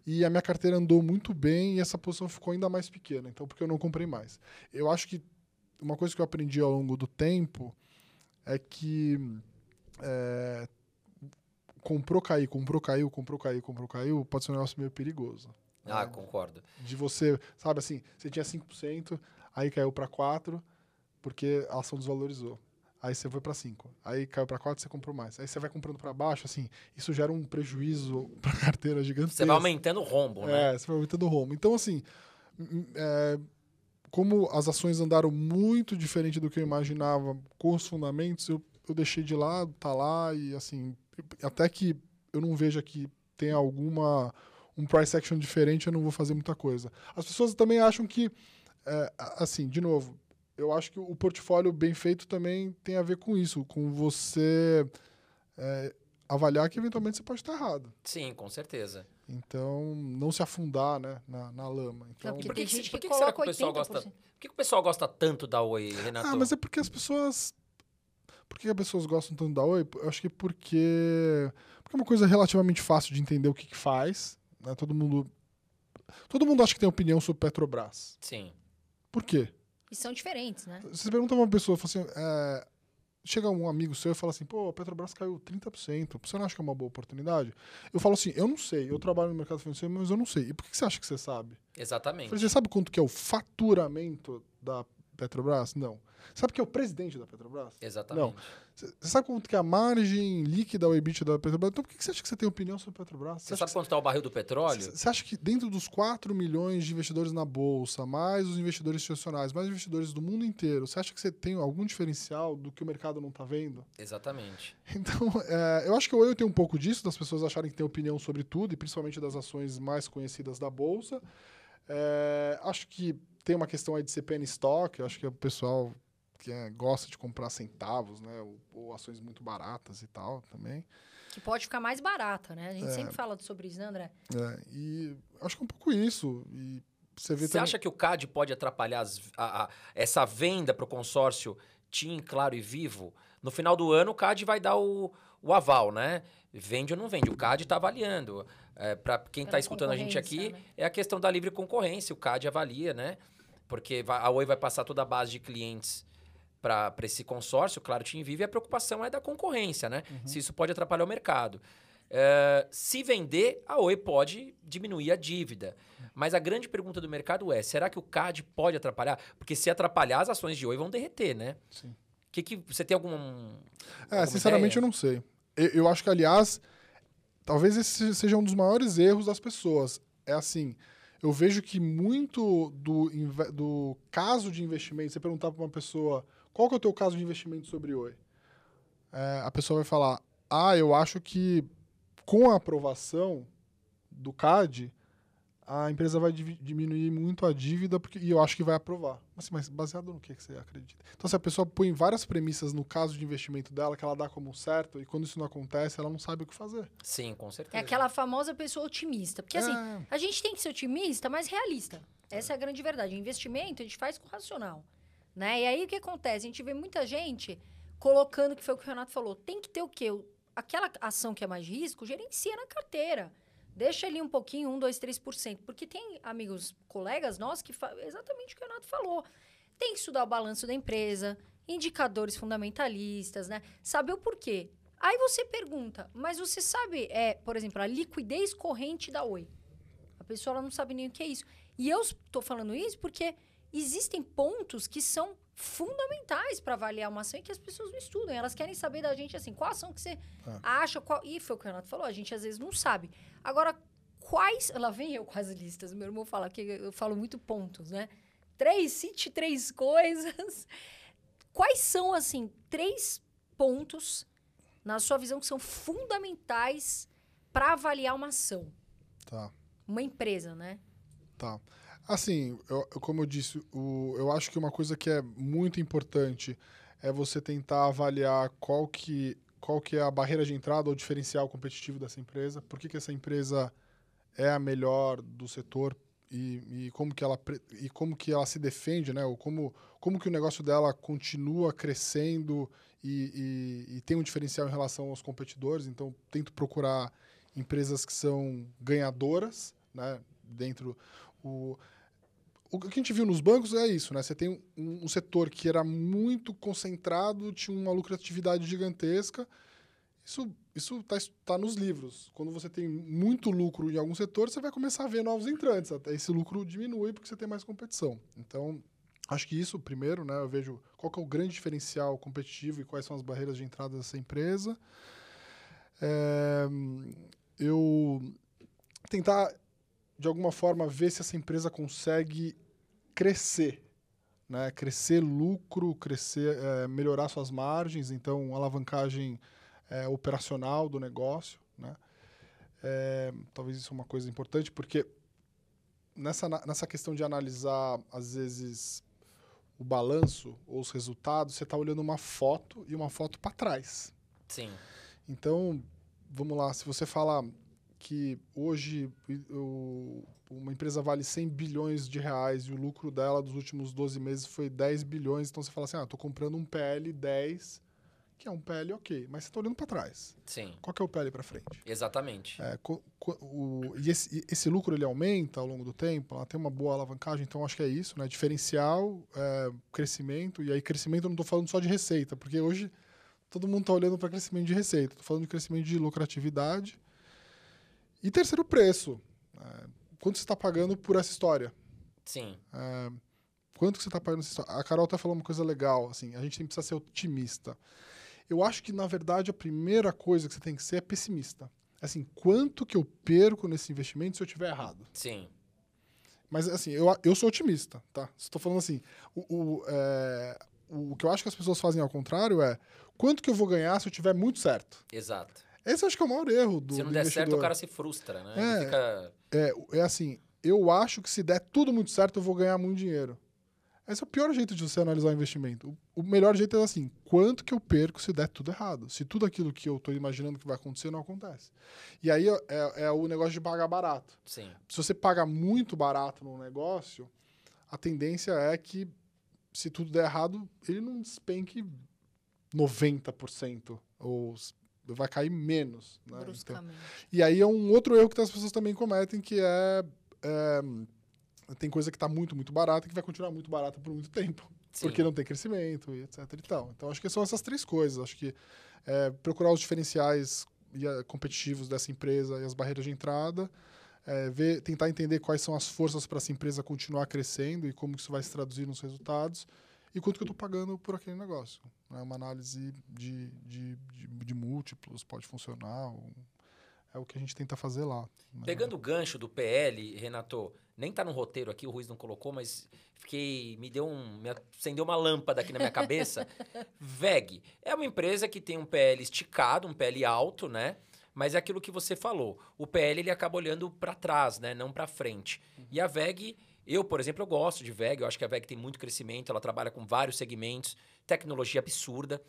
e a minha carteira andou muito bem e essa posição ficou ainda mais pequena. Então, porque eu não comprei mais. Eu acho que uma coisa que eu aprendi ao longo do tempo é que é, comprou, caiu, comprou, caiu, comprou, caiu, comprou, caiu, pode ser um negócio meio perigoso. Ah, né? concordo. De você, sabe assim, você tinha 5%, aí caiu para 4%, porque a ação desvalorizou. Aí você foi para 5. Aí caiu para 4, você comprou mais. Aí você vai comprando para baixo, assim, isso gera um prejuízo para a carteira gigantesco. Você vai aumentando o rombo, né? É, você vai aumentando o rumo. Então, assim, m- é, como as ações andaram muito diferente do que eu imaginava com os fundamentos, eu, eu deixei de lado, tá lá, e assim, até que eu não veja que tem alguma um price action diferente, eu não vou fazer muita coisa. As pessoas também acham que, é, assim, de novo, eu acho que o portfólio bem feito também tem a ver com isso, com você é, avaliar que eventualmente você pode estar errado. Sim, com certeza. Então, não se afundar né, na, na lama. Então, porque Por tem que, gente por que que, que o pessoal 80%. gosta? Por que, que o pessoal gosta tanto da Oi, Renato? ah, mas é porque as pessoas. Por que as pessoas gostam tanto da Oi? Eu acho que porque. Porque é uma coisa relativamente fácil de entender o que, que faz. Né? Todo mundo. Todo mundo acha que tem opinião sobre Petrobras. Sim. Por quê? E são diferentes, né? Você pergunta pra uma pessoa, fala assim, é, chega um amigo seu e fala assim, pô, a Petrobras caiu 30%, você não acha que é uma boa oportunidade? Eu falo assim, eu não sei, eu trabalho no mercado financeiro, mas eu não sei. E por que que você acha que você sabe? Exatamente. falei, você sabe quanto que é o faturamento da, Petrobras? Não. Sabe quem é o presidente da Petrobras? Exatamente. Você sabe quanto que é a margem líquida ou EBIT da Petrobras? Então por que que você acha que você tem opinião sobre a Petrobras? Você sabe que- quanto está o barril do petróleo? Você acha que dentro dos 4 milhões de investidores na Bolsa, mais os investidores institucionais, mais investidores do mundo inteiro, você acha que você tem algum diferencial do que o mercado não está vendo? Exatamente. Então, é, eu acho que o eu tenho um pouco disso, das pessoas acharem que tem opinião sobre tudo, e principalmente das ações mais conhecidas da Bolsa. É, acho que tem uma questão aí de penny stock, eu acho que o pessoal que é, gosta de comprar centavos, né, ou, ou ações muito baratas e tal também. Que pode ficar mais barata, né? A gente É. sempre fala sobre isso, né, André? É, e acho que é um pouco isso. E você vê Você também- acha que o CAD pode atrapalhar as- a- a- essa venda para o consórcio TIM, Claro e Vivo? No final do ano, o CAD vai dar o, o aval, né? Vende ou não vende? O CAD está avaliando. para quem está escutando a gente aqui, né? é a questão da livre concorrência. O CAD avalia, né? Porque a Oi vai passar toda a base de clientes para esse consórcio, claro, TIM Vivo, e a preocupação é da concorrência, né? Se isso pode atrapalhar o mercado. É, se vender, a Oi pode diminuir a dívida. Mas a grande pergunta do mercado é: será que o CAD pode atrapalhar? Porque se atrapalhar, as ações de Oi vão derreter, né? Sim. Que que, você tem algum. É, alguma sinceramente ideia? eu não sei. Eu, eu acho que, aliás, talvez esse seja um dos maiores erros das pessoas. É assim, eu vejo que muito do, do caso de investimento, você perguntar para uma pessoa qual que é o teu caso de investimento sobre Oi, É, a pessoa vai falar, ah, eu acho que com a aprovação do CAD, a empresa vai diminuir muito a dívida porque, e eu acho que vai aprovar. Assim, mas baseado no que, que você acredita? Então, se a pessoa põe várias premissas no caso de investimento dela que ela dá como certo, e quando isso não acontece, ela não sabe o que fazer. Sim, com certeza. É aquela famosa pessoa otimista. Porque assim, É. a gente tem que ser otimista, mas realista. Essa é a grande verdade. O investimento a gente faz com racional. Né? E aí o que acontece? A gente vê muita gente colocando, que foi o que o Renato falou, tem que ter o quê? Aquela ação que é mais risco, gerencia na carteira. Deixa ali um pouquinho, 1, 2, 3%. Porque tem amigos, colegas nossos que exatamente o que o Renato falou. Tem que estudar o balanço da empresa, indicadores fundamentalistas, né? Saber o porquê. Aí você pergunta, mas você sabe, é, por exemplo, a liquidez corrente da Oi. A pessoa não sabe nem o que é isso. E eu estou falando isso porque existem pontos que são fundamentais para avaliar uma ação e que as pessoas não estudam. Elas querem saber da gente assim, qual ação que você acha, qual. E foi o que o Renato falou, a gente às vezes não sabe. Agora, quais. Lá vem eu com as listas. Meu irmão fala que eu falo muito pontos, né? Três, cite três coisas. Quais são, assim, três pontos, na sua visão, que são fundamentais para avaliar uma ação? Tá. Uma empresa, né? Tá. Assim, eu- como eu disse, o- eu acho que uma coisa que é muito importante é você tentar avaliar qual que, qual que é a barreira de entrada ou diferencial competitivo dessa empresa, por que, que essa empresa é a melhor do setor e, e como que ela e como que ela se defende, né? Ou como, como que o negócio dela continua crescendo e, e- e tem um diferencial em relação aos competidores. Então, tento procurar empresas que são ganhadoras, né? Dentro o o que a gente viu nos bancos é isso, né? Você tem um, um setor que era muito concentrado, tinha uma lucratividade gigantesca. Isso isso está tá nos livros. Quando você tem muito lucro em algum setor, você vai começar a ver novos entrantes. Até esse lucro diminui porque você tem mais competição. Então, acho que isso, primeiro, né? Eu vejo qual é o grande diferencial competitivo e quais são as barreiras de entrada dessa empresa. É, eu tentar de alguma forma ver se essa empresa consegue crescer, né? Crescer lucro, crescer, eh, melhorar suas margens, então alavancagem eh, operacional do negócio, né? Eh, talvez isso é uma coisa importante porque nessa nessa questão de analisar às vezes o balanço ou os resultados, você está olhando uma foto e uma foto para trás. Sim. Então, vamos lá, se você fala que hoje o- uma empresa vale 100 bilhões de reais e o lucro dela dos últimos 12 meses foi 10 bilhões, então você fala assim, ah, estou comprando um PL 10, que é um PL ok, mas você está olhando para trás. Sim. Qual que é o PL para frente? Exatamente. É, o- e esse, esse lucro ele aumenta ao longo do tempo, ela tem uma boa alavancagem, então acho que é isso, né? Diferencial, é, crescimento, e aí crescimento eu não estou falando só de receita, porque hoje todo mundo está olhando para crescimento de receita, estou falando de crescimento de lucratividade. E terceiro, preço. É, quanto você está pagando por essa história? Sim. É, quanto que você está pagando nessa história? A Carol tá falando uma coisa legal, assim, a gente tem, precisa ser otimista. Eu acho que, na verdade, a primeira coisa que você tem que ser é pessimista. Assim, quanto que eu perco nesse investimento se eu tiver errado? Sim. Mas, assim, eu, eu sou otimista, tá? Estou falando assim, o, o, é, o que eu acho que as pessoas fazem ao contrário é quanto que eu vou ganhar se eu tiver muito certo? Exato. Esse eu acho que é o maior erro do Se não do der investidor. certo, o cara se frustra, né? É. Fica... É, é assim, eu acho que se der tudo muito certo, eu vou ganhar muito dinheiro. Esse é o pior jeito de você analisar o investimento. O, melhor jeito é assim, quanto que eu perco se der tudo errado? Se tudo aquilo que eu estou imaginando que vai acontecer não acontece. E aí é, é o negócio de pagar barato. Sim. Se você paga muito barato num negócio, a tendência é que se tudo der errado, ele não despenque 90% ou vai cair menos. Né? Então, Bruscamente. e aí é um outro erro que as pessoas também cometem, que é, é, tem coisa que está muito, muito barata que vai continuar muito barata por muito tempo. Sim. Porque não tem crescimento e etc e tal. Então acho que são essas três coisas. Acho que é, procurar os diferenciais e, a- competitivos dessa empresa e as barreiras de entrada, é, ver, tentar entender quais são as forças para essa empresa continuar crescendo e como isso vai se traduzir nos resultados e quanto que eu estou pagando por aquele negócio. É uma análise de, de, de, de múltiplos, pode funcionar. é o que a gente tenta fazer lá. né? Pegando o gancho do PL, Renato, nem tá no roteiro aqui, o Ruiz não colocou, mas fiquei. Me deu um. Me acendeu uma lâmpada aqui na minha cabeça. VEG é uma empresa que tem um PL esticado, um PL alto, né? Mas é aquilo que você falou. O PL ele acaba olhando para trás, né? Não para frente. E a VEG, eu, por exemplo, eu gosto de VEG, eu acho que a VEG tem muito crescimento, ela trabalha com vários segmentos, tecnologia absurda.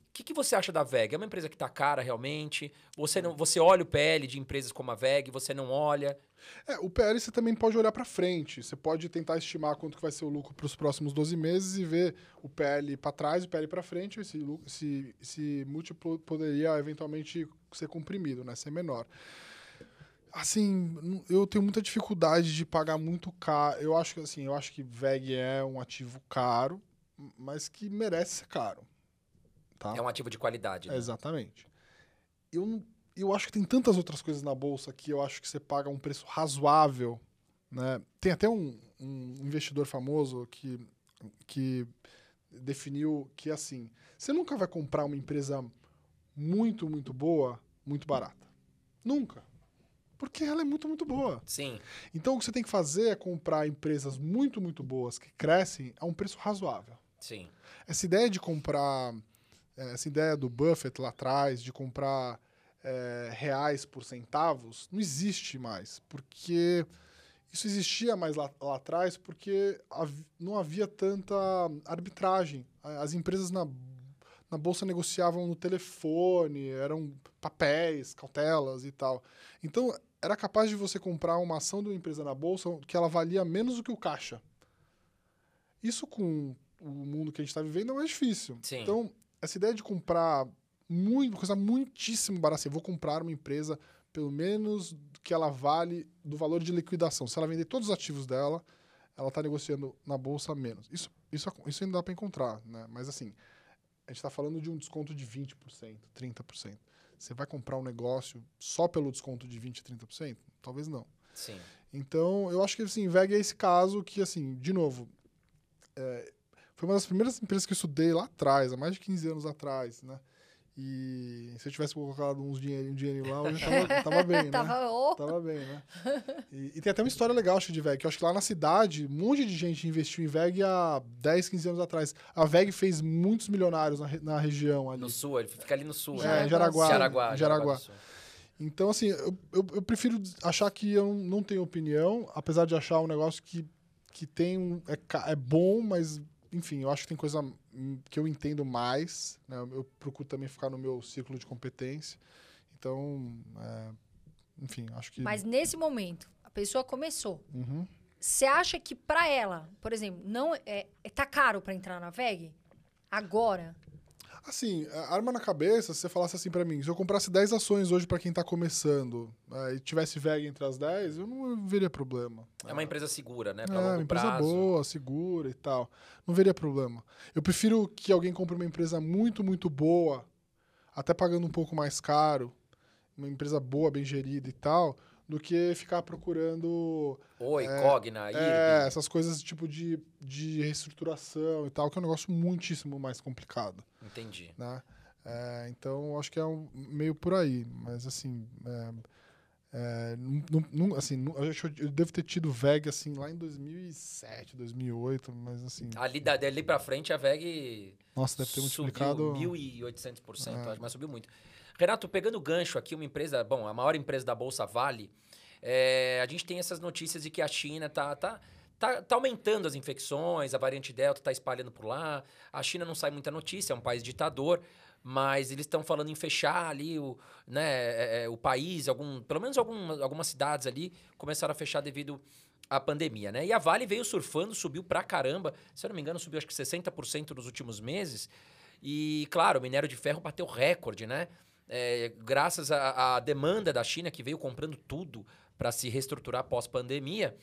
O que, que você acha da VEG? É uma empresa que está cara realmente? Você, não, você olha o PL de empresas como a VEG, você não olha? É, o PL você também pode olhar para frente. Você pode tentar estimar quanto que vai ser o lucro para os próximos 12 meses e ver o PL para trás o PL para frente. Esse, esse, esse múltiplo poderia eventualmente ser comprimido, né? ser menor. Assim, eu tenho muita dificuldade de pagar muito caro. Eu acho que assim, eu acho que VEG é um ativo caro, mas que merece ser caro. Tá? É um ativo de qualidade. né? Exatamente. Eu, não- eu acho que tem tantas outras coisas na bolsa que eu acho que você paga um preço razoável. Né? Tem até um, um investidor famoso que, que definiu que assim, você nunca vai comprar uma empresa muito, muito boa, muito barata. Nunca. Porque ela é muito, muito boa. Sim, Então o que você tem que fazer é comprar empresas muito, muito boas que crescem a um preço razoável. sim. Essa ideia de comprar, eh, essa ideia do Buffett lá atrás, de comprar eh, reais por centavos, não existe mais. Porque isso existia mais lá, lá atrás porque hav- não havia tanta arbitragem. As empresas na, na bolsa negociavam no telefone, eram papéis, cautelas e tal. Então, era capaz de você comprar uma ação de uma empresa na bolsa que ela valia menos do que o caixa. Isso com o mundo que a gente está vivendo é mais difícil. Sim. Então, essa ideia de comprar muito, uma coisa muitíssimo barata, assim, eu vou comprar uma empresa pelo menos que ela vale do valor de liquidação. Se ela vender todos os ativos dela, ela está negociando na bolsa menos. Isso, isso, isso ainda dá para encontrar, né? Mas assim, a gente está falando de um desconto de 20%, 30%. Você vai comprar um negócio só pelo desconto de 20%, 30%? Talvez não. Sim. Então, eu acho que assim, VEG é esse caso que, assim, de novo, é, foi uma das primeiras empresas que eu estudei lá atrás, há mais de 15 anos atrás, né? E se eu tivesse colocado uns dinheirinho, um dinheirinho lá, eu já tava, tava bem, né? Tava, oh, Tava bem, né? E, e tem até uma história legal, acho, de VEG, que eu acho que lá na cidade, um monte de gente investiu em VEG há 10, 15 anos atrás. A VEG fez muitos milionários na, na região ali. No sul, ele fica ali no sul. É, né? em Jaraguá. Jaraguá. em Jaraguá. Então, assim, eu, eu, eu prefiro achar que eu não tenho opinião, apesar de achar um negócio que, que tem um, é, é bom, mas, enfim, eu acho que tem coisa que eu entendo mais. Né? Eu procuro também ficar no meu círculo de competência. Então, é, enfim, acho que. mas nesse momento, a pessoa começou. Uhum. Você acha que pra ela, por exemplo, não é, é- tá caro pra entrar na VEG? Agora? Assim, a- arma na cabeça, se você falasse assim pra mim, se eu comprasse 10 ações hoje pra quem tá começando é, e tivesse VEG entre as 10, eu não veria problema. É uma empresa segura, né? Pra É, uma empresa prazo. boa, segura e tal. Não veria problema. Eu prefiro que alguém compre uma empresa muito, muito boa, até pagando um pouco mais caro, uma empresa boa, bem gerida e tal, do que ficar procurando Oi, É, Cogna, é, Irving. essas coisas tipo de, de reestruturação e tal, que é um negócio muitíssimo mais complicado, Entendi. né? É, então, acho que é um, meio por aí, mas assim, é, é, não- não- não- assim, não- eu, eu devo ter tido VEG assim lá em 2007, 2008, mas assim, Ali da- dali pra frente a VEG nossa, deve ter subiu multiplicado. 1.800%, É. acho, mas subiu muito. Renato, pegando o gancho aqui, uma empresa, bom, a maior empresa da Bolsa Vale, é, a gente tem essas notícias de que a China tá, tá, tá, tá aumentando as infecções, a variante Delta tá espalhando por lá, a China não sai muita notícia, é um país ditador, mas eles estão falando em fechar ali o, né, é, é, o país, algum, pelo menos algum, algumas cidades ali começaram a fechar devido à pandemia, né? E a Vale veio surfando, subiu pra caramba, se eu não me engano, subiu acho que 60% nos últimos meses. E, claro, o minério de ferro bateu recorde, né? É, graças à, demanda da China, que veio comprando tudo para se reestruturar pós-pandemia.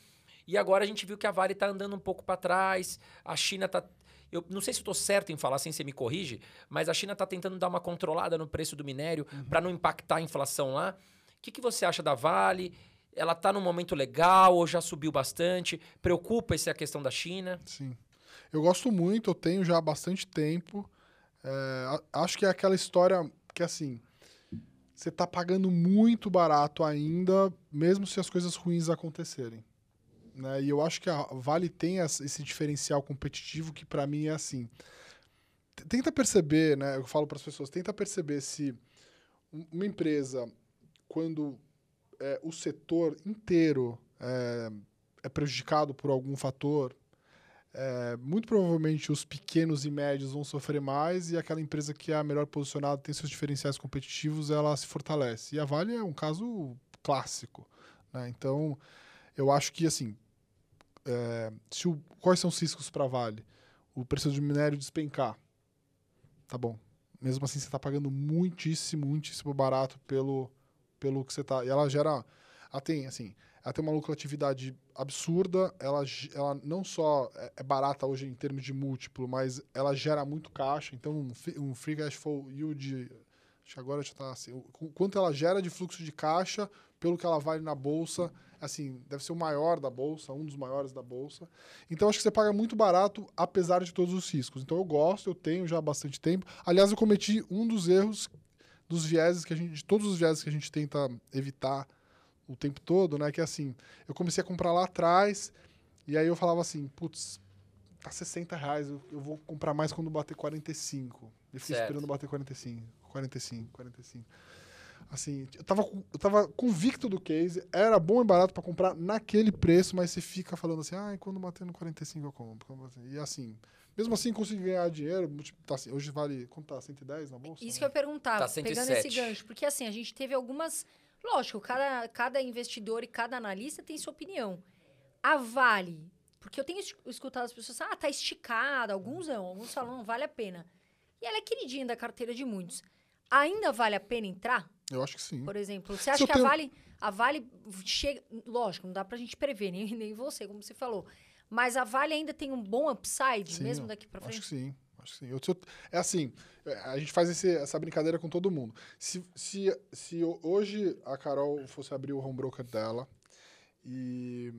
E agora a gente viu que a Vale está andando um pouco para trás, a China está. Eu não sei se estou certo em falar, sem você me corrige, mas a China está tentando dar uma controlada no preço do minério para não impactar a inflação lá. O que, que você acha da Vale? Ela está num momento legal ou já subiu bastante? Preocupa essa questão da China? Sim. Eu gosto muito, eu tenho já há bastante tempo. É, acho que é aquela história que, assim, você tá pagando muito barato ainda, mesmo se as coisas ruins acontecerem. Né? E eu acho que a Vale tem esse diferencial competitivo que, para mim, é assim. Tenta perceber, né? Eu falo para as pessoas, tenta perceber se um- uma empresa, quando é, o setor inteiro é, é prejudicado por algum fator, é, muito provavelmente os pequenos e médios vão sofrer mais e aquela empresa que é a melhor posicionada, tem seus diferenciais competitivos, ela se fortalece. E a Vale é um caso clássico. né? Então, eu acho que, assim, é, se o- quais são os riscos para a Vale? O preço do minério despencar. Tá bom. Mesmo assim, você está pagando muitíssimo, muitíssimo barato pelo, pelo que você está. E ela gera. Ela tem, assim, ela tem uma lucratividade absurda. Ela, ela não só é, é barata hoje em termos de múltiplo, mas ela gera muito caixa. Então, um, um free cash flow yield. Acho que agora já está assim. O qu- quanto ela gera de fluxo de caixa pelo que ela vale na bolsa. Assim, deve ser o maior da bolsa, um dos maiores da bolsa. Então, acho que você paga muito barato, apesar de todos os riscos. Então, eu gosto, eu tenho já há bastante tempo. Aliás, eu cometi um dos erros dos vieses que a gente, de todos os vieses que a gente tenta evitar o tempo todo, né? Que é assim, eu comecei a comprar lá atrás, e aí eu falava assim, putz, tá 60 reais, eu, eu vou comprar mais quando bater 45. E fiquei Certo. esperando bater 45, 45, 45. Assim, eu tava, eu tava convicto do case, era bom e barato para comprar naquele preço, mas você fica falando assim, ah, quando bater no 45 eu compro. quando bater-" E assim, mesmo assim consegui ganhar dinheiro, multi- tá assim, hoje vale, quanto tá, 110 na bolsa? Isso que eu ia perguntar, Tá pegando 107. esse gancho. Porque assim, a gente teve algumas. Lógico, cada, cada investidor e cada analista tem sua opinião. A Vale, porque eu tenho es- escutado as pessoas, ah, tá esticada, alguns não, alguns falam, não vale a pena. E ela é queridinha da carteira de muitos. Ainda vale a pena entrar? Eu acho que sim. Por exemplo, você acha que tenho- a Vale, a Vale chega, lógico, não dá pra gente prever, nem, nem você, como você falou. Mas a Vale ainda tem um bom upside, Sim, mesmo daqui pra Acho que frente? sim. Acho que sim. Eu, é assim, é, a gente faz esse- essa brincadeira com todo mundo. Se, se, se ho- hoje a Carol fosse abrir o home broker dela e,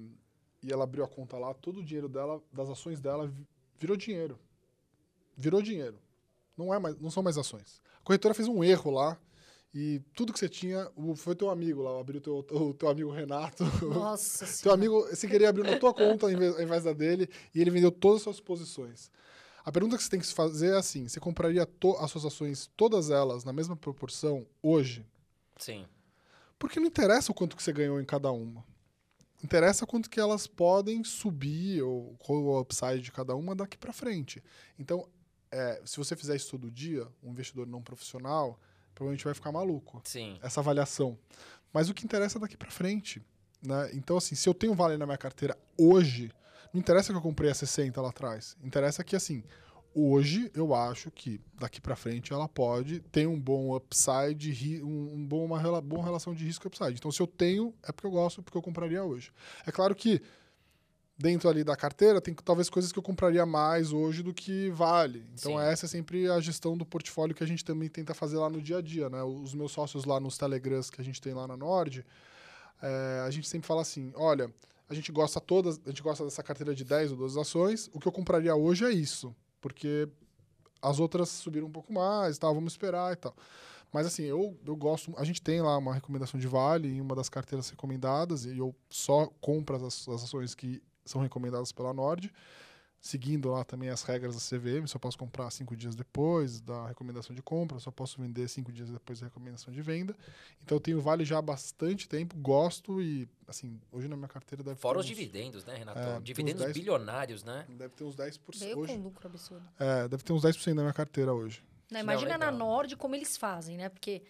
e ela abriu a conta lá, todo o dinheiro dela, das ações dela, vi- virou dinheiro. Virou dinheiro. Não, é mais, não são mais ações. A corretora fez um erro lá e tudo que você tinha, foi teu amigo lá, abriu teu, o teu amigo Renato. Nossa Teu amigo, se queria abrir na tua conta em vez, ao invés da dele, e ele vendeu todas as suas posições. A pergunta que você tem que se fazer é assim: você compraria as suas ações, todas elas, na mesma proporção, hoje? Sim. Porque não interessa o quanto que você ganhou em cada uma. Interessa quanto que elas podem subir, ou qual o upside de cada uma daqui para frente. Então, é, se você fizer isso todo dia, um investidor não profissional, provavelmente vai ficar maluco Sim. essa avaliação. Mas o que interessa é daqui para frente. Né? Então, assim, se eu tenho Vale na minha carteira hoje, não interessa que eu comprei a 60 lá atrás. Interessa que, assim, hoje eu acho que daqui para frente ela pode ter um bom upside, um, um bom, uma rela, boa relação de risco upside. Então, se eu tenho, é porque eu gosto, porque eu compraria hoje. É claro que dentro ali da carteira, tem talvez coisas que eu compraria mais hoje do que vale. Então, Sim. essa é sempre a gestão do portfólio que a gente também tenta fazer lá no dia a dia, né? Os meus sócios lá nos Telegrams que a gente tem lá na Nord, é, a gente sempre fala assim, olha, a gente gosta todas, a gente gosta dessa carteira de 10 ou 12 ações, o que eu compraria hoje é isso, porque as outras subiram um pouco mais, tal, vamos esperar e tal. Mas assim, eu, eu gosto. A gente tem lá uma recomendação de vale em uma das carteiras recomendadas, e eu só compro as, as ações que são recomendadas pela Nord, seguindo lá também as regras da CVM. Só posso comprar cinco dias depois da recomendação de compra, só posso vender cinco dias depois da recomendação de venda. Então eu tenho vale já há bastante tempo, gosto e, assim, hoje na minha carteira deve Fora ter os uns- dividendos, né, Renato? É, dividendos 10 bilionários, né? Deve ter uns 10% Veio hoje. com lucro absurdo. É, deve ter uns 10% na minha carteira hoje. Não, imagina na legal. Nord como eles fazem, né? Porque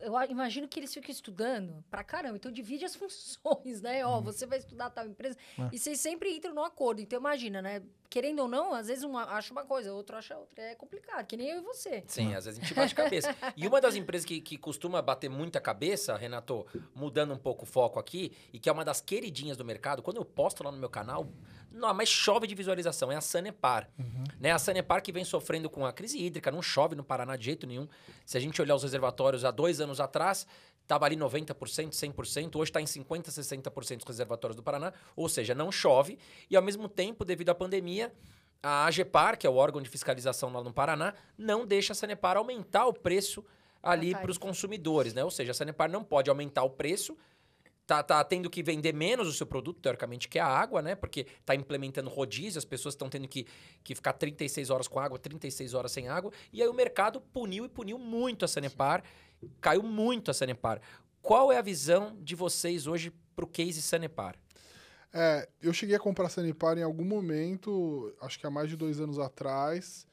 eu imagino que eles ficam estudando pra caramba. Então divide as funções, né? Ó, você vai estudar tal empresa. É. E vocês sempre entram no acordo. Então imagina, né? Querendo ou não, às vezes um acha uma coisa, outro acha outra. É complicado, que nem eu e você. Sim, às vezes a gente bate cabeça. E uma das empresas que, que costuma bater muita cabeça, Renato, mudando um pouco o foco aqui, e que é uma das queridinhas do mercado, quando eu posto lá no meu canal, não, mas chove de visualização, é a Sanepar. Né? A Sanepar que vem sofrendo com a crise hídrica, não chove no Paraná de jeito nenhum. Se a gente olhar os reservatórios há dois anos atrás, estava ali 90%, 100%, hoje está em 50%, 60% os reservatórios do Paraná, ou seja, não chove, e ao mesmo tempo, devido à pandemia, a AGEPAR, que é o órgão de fiscalização lá no Paraná, não deixa a Sanepar aumentar o preço ali para os consumidores, né? Ou seja, a Sanepar não pode aumentar o preço, tá, tá tendo que vender menos o seu produto, teoricamente, que é a água, né? Porque tá implementando rodízio, as pessoas estão tendo que, que ficar 36 horas com água, 36 horas sem água, e aí o mercado puniu e puniu muito a Sanepar, caiu muito a Sanepar. Qual é a visão de vocês hoje pro case Sanepar? É, eu cheguei a comprar Sanepar em algum momento, acho que há mais de dois anos atrás.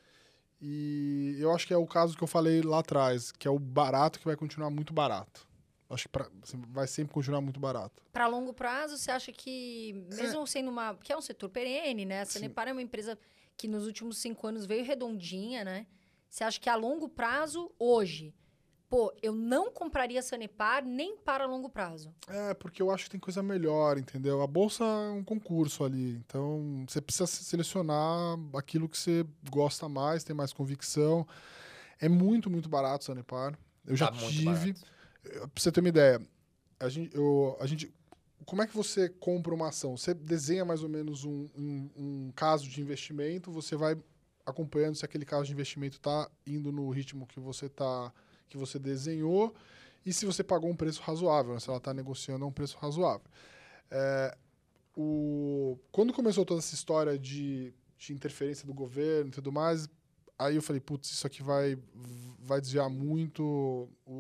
E eu acho que é o caso que eu falei lá atrás, que é o barato que vai continuar muito barato. Acho que pra- assim, vai sempre continuar muito barato. Para longo prazo, você acha que, mesmo sendo uma. que é um setor perene, né? A Sim. Sanepar é uma empresa que nos últimos cinco anos veio redondinha, né? Você acha que a longo prazo, hoje, pô, eu não compraria Sanepar nem para longo prazo. É, porque eu acho que tem coisa melhor, entendeu? A bolsa é um concurso ali, então você precisa se- selecionar aquilo que você gosta mais, tem mais convicção. É muito, muito barato Sanepar. Eu já Tá muito tive. barato. Eh, Pra você ter uma ideia, a gente, eu, a gente, como é que você compra uma ação? Você desenha mais ou menos um, um, um caso de investimento, você vai acompanhando se aquele caso de investimento está indo no ritmo que você tá, que você desenhou e se você pagou um preço razoável, né? se ela está negociando a um preço razoável. É, o, quando começou toda essa história de, de interferência do governo e tudo mais, aí eu falei, putz, isso aqui vai, vai desviar muito. O,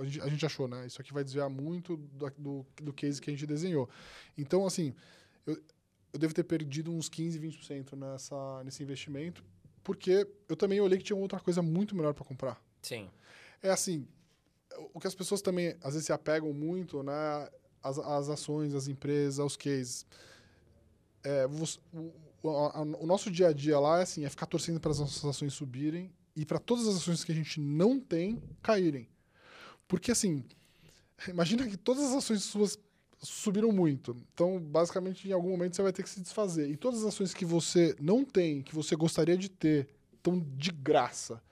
a, gente, a gente achou, né? Isso aqui vai desviar muito do, do, do case que a gente desenhou. Então, assim, eu, eu devo ter perdido uns 15, 20% nessa, nesse investimento, porque eu também olhei que tinha outra coisa muito melhor para comprar. Sim. É assim, o que as pessoas também às vezes se apegam muito, né? As, as ações, as empresas, aos cases. É, você- o, o- a- o nosso dia a dia lá é assim, é ficar torcendo para as nossas ações subirem e para todas as ações que a gente não tem caírem. Porque assim, imagina que todas as ações suas subiram muito. Então, basicamente, em algum momento você vai ter que se desfazer. E todas as ações que você não tem, que você gostaria de ter, estão de graça.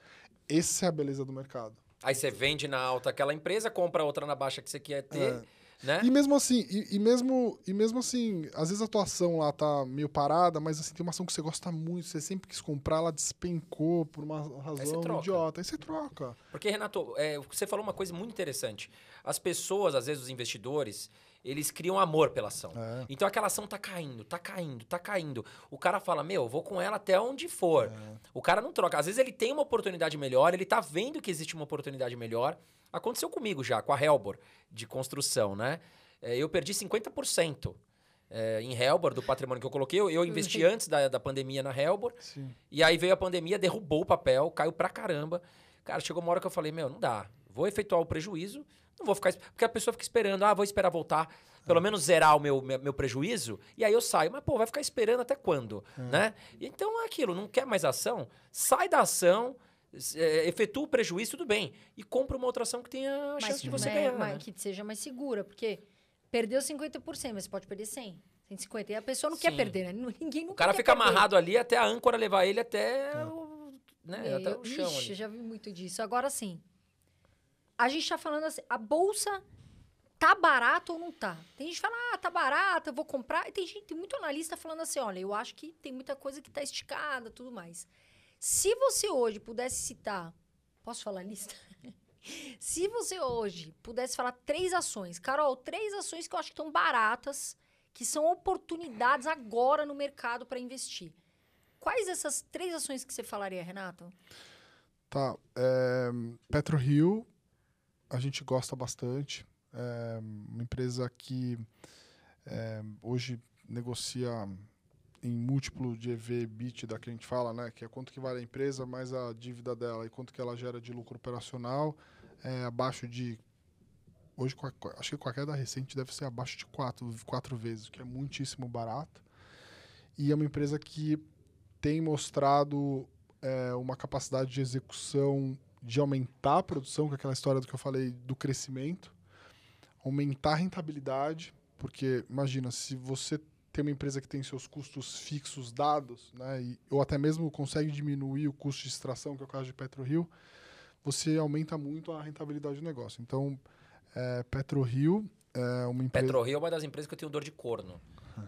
Essa é a beleza do mercado. Aí você vende na alta aquela empresa, compra outra na baixa que você quer ter, É. né? E mesmo assim, e, e mesmo, e mesmo assim, às vezes a tua ação lá tá meio parada, mas assim, tem uma ação que você gosta muito, você sempre quis comprar, ela despencou por uma razão idiota. Aí você troca. Porque, Renato, é, você falou uma coisa muito interessante. As pessoas, às vezes, os investidores, eles criam amor pela ação. É. Então aquela ação tá caindo, tá caindo, tá caindo. O cara fala, meu, vou com ela até onde for. É. O cara não troca. Às vezes ele tem uma oportunidade melhor, ele tá vendo que existe uma oportunidade melhor. Aconteceu comigo já, com a Helbor, de construção, né? É, eu perdi 50% é, em Helbor, do patrimônio que eu coloquei. Eu, eu investi antes da, da pandemia na Helbor. Sim. E aí veio a pandemia, derrubou o papel, caiu pra caramba. Cara, chegou uma hora que eu falei, meu, não dá. Vou efetuar o prejuízo, não vou ficar... Porque a pessoa fica esperando, ah, vou esperar voltar, pelo menos zerar o meu, meu, meu prejuízo, e aí eu saio. Mas, pô, vai ficar esperando até quando, né? Então é aquilo, não quer mais ação? Sai da ação, é, efetua o prejuízo, tudo bem. E compra uma outra ação que tenha a chance de você né, ganhar, mas né? que seja mais segura, porque perdeu 50%, mas você pode perder 100%. 150. E a pessoa não quer Sim. perder, né? Ninguém nunca O cara quer fica perder. amarrado ali até a âncora levar ele até, o, né, É, até eu- o chão ixi, ali. já vi muito disso. Agora sim. A gente tá falando assim, a bolsa tá barato ou não tá? Tem gente que fala, ah, tá barata, eu vou comprar. E tem gente, tem muito analista falando assim, olha, eu acho que tem muita coisa que tá esticada, tudo mais. Se você hoje pudesse citar, posso falar a lista? Se você hoje pudesse falar três ações, Carol, três ações que eu acho que estão baratas, que são oportunidades agora no mercado para investir. Quais essas três ações que você falaria, Renato? Tá. É, PetroRio, a gente gosta bastante. É uma empresa que é, hoje negocia em múltiplo de EV EBITDA que a gente fala, né? Que é quanto que vale a empresa mais a dívida dela e quanto que ela gera de lucro operacional. É abaixo de. Hoje, acho que com a queda recente deve ser abaixo de quatro, quatro vezes, o que é muitíssimo barato. E é uma empresa que tem mostrado é, uma capacidade de execução de aumentar a produção, que é aquela história do que eu falei do crescimento, aumentar a rentabilidade, porque imagina, se você tem uma empresa que tem seus custos fixos dados, né, e, ou até mesmo consegue diminuir o custo de extração, que é o caso de PetroRio, você aumenta muito a rentabilidade do negócio. Então, é, PetroRio é uma empresa... PetroRio é uma das empresas que eu tenho dor de corno.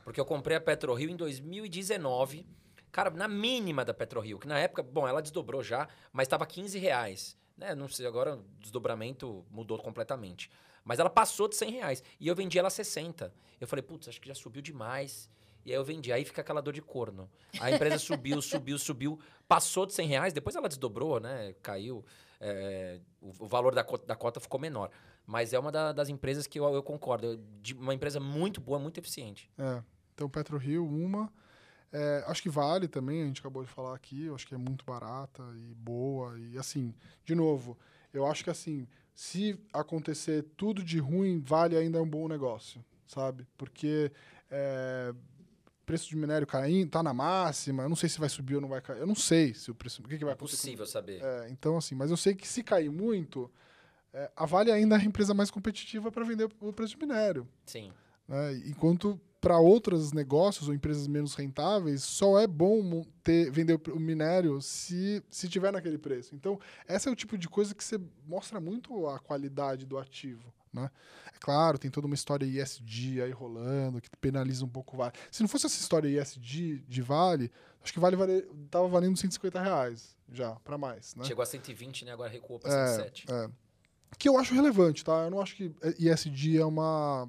Porque eu comprei a PetroRio em 2019. Cara, na mínima da PetroRio, que na época, bom, ela desdobrou já, mas estava 15 reais. Né? Não sei, agora o desdobramento mudou completamente. Mas ela passou de 100 reais. E eu vendi ela a 60. Eu falei, putz, acho que já subiu demais. E aí eu vendi. Aí fica aquela dor de corno. A empresa subiu, subiu, subiu. Passou de 100 reais. Depois ela desdobrou, né? Caiu. é, o, o valor da cota, da cota ficou menor. Mas é uma da- das empresas que eu, eu concordo. De- uma empresa muito boa, muito eficiente. É, então PetroRio, uma. É, acho que vale também, a gente acabou de falar aqui, eu acho que é muito barata e boa. E assim, de novo, eu acho que assim, se acontecer tudo de ruim, vale ainda um bom negócio, sabe? Porque é, preço de minério caindo, tá na máxima, eu não sei se vai subir ou não vai cair. Eu não sei se o preço. O que, que vai É acontecer? saber. É, então, assim, mas eu sei que se cair muito, é, a Vale ainda é a empresa mais competitiva para vender o preço de minério Sim. né? Enquanto para outros negócios ou empresas menos rentáveis, só é bom ter, vender o minério se, se tiver naquele preço. Então, esse é o tipo de coisa que você mostra muito a qualidade do ativo. Né? É claro, tem toda uma história ISD aí rolando, que penaliza um pouco o Vale. Se não fosse essa história ISD de Vale, acho que Vale vale, tava valendo 150 reais já, para mais. Né? Chegou a 120, né? Agora recuou para É, 107. é. Que eu acho relevante, tá? Eu não acho que ISD é uma.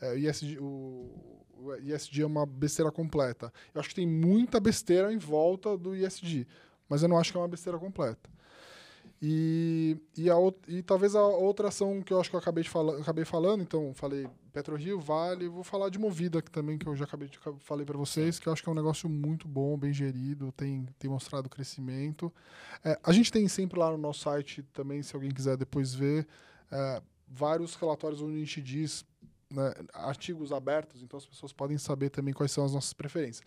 é, ISD, o, o ISD é uma besteira completa. Eu acho que tem muita besteira em volta do ISD, mas eu não acho que é uma besteira completa. E, e, a, e talvez a outra ação que eu acho que eu acabei, de fala, acabei falando, então falei PetroRio, Vale, vou falar de Movida aqui também, que eu já acabei de falei para vocês, que eu acho que é um negócio muito bom, bem gerido, tem, tem mostrado crescimento. É, a gente tem sempre lá no nosso site também, se alguém quiser depois ver, é, vários relatórios onde a gente diz né, artigos abertos, então as pessoas podem saber também quais são as nossas preferências.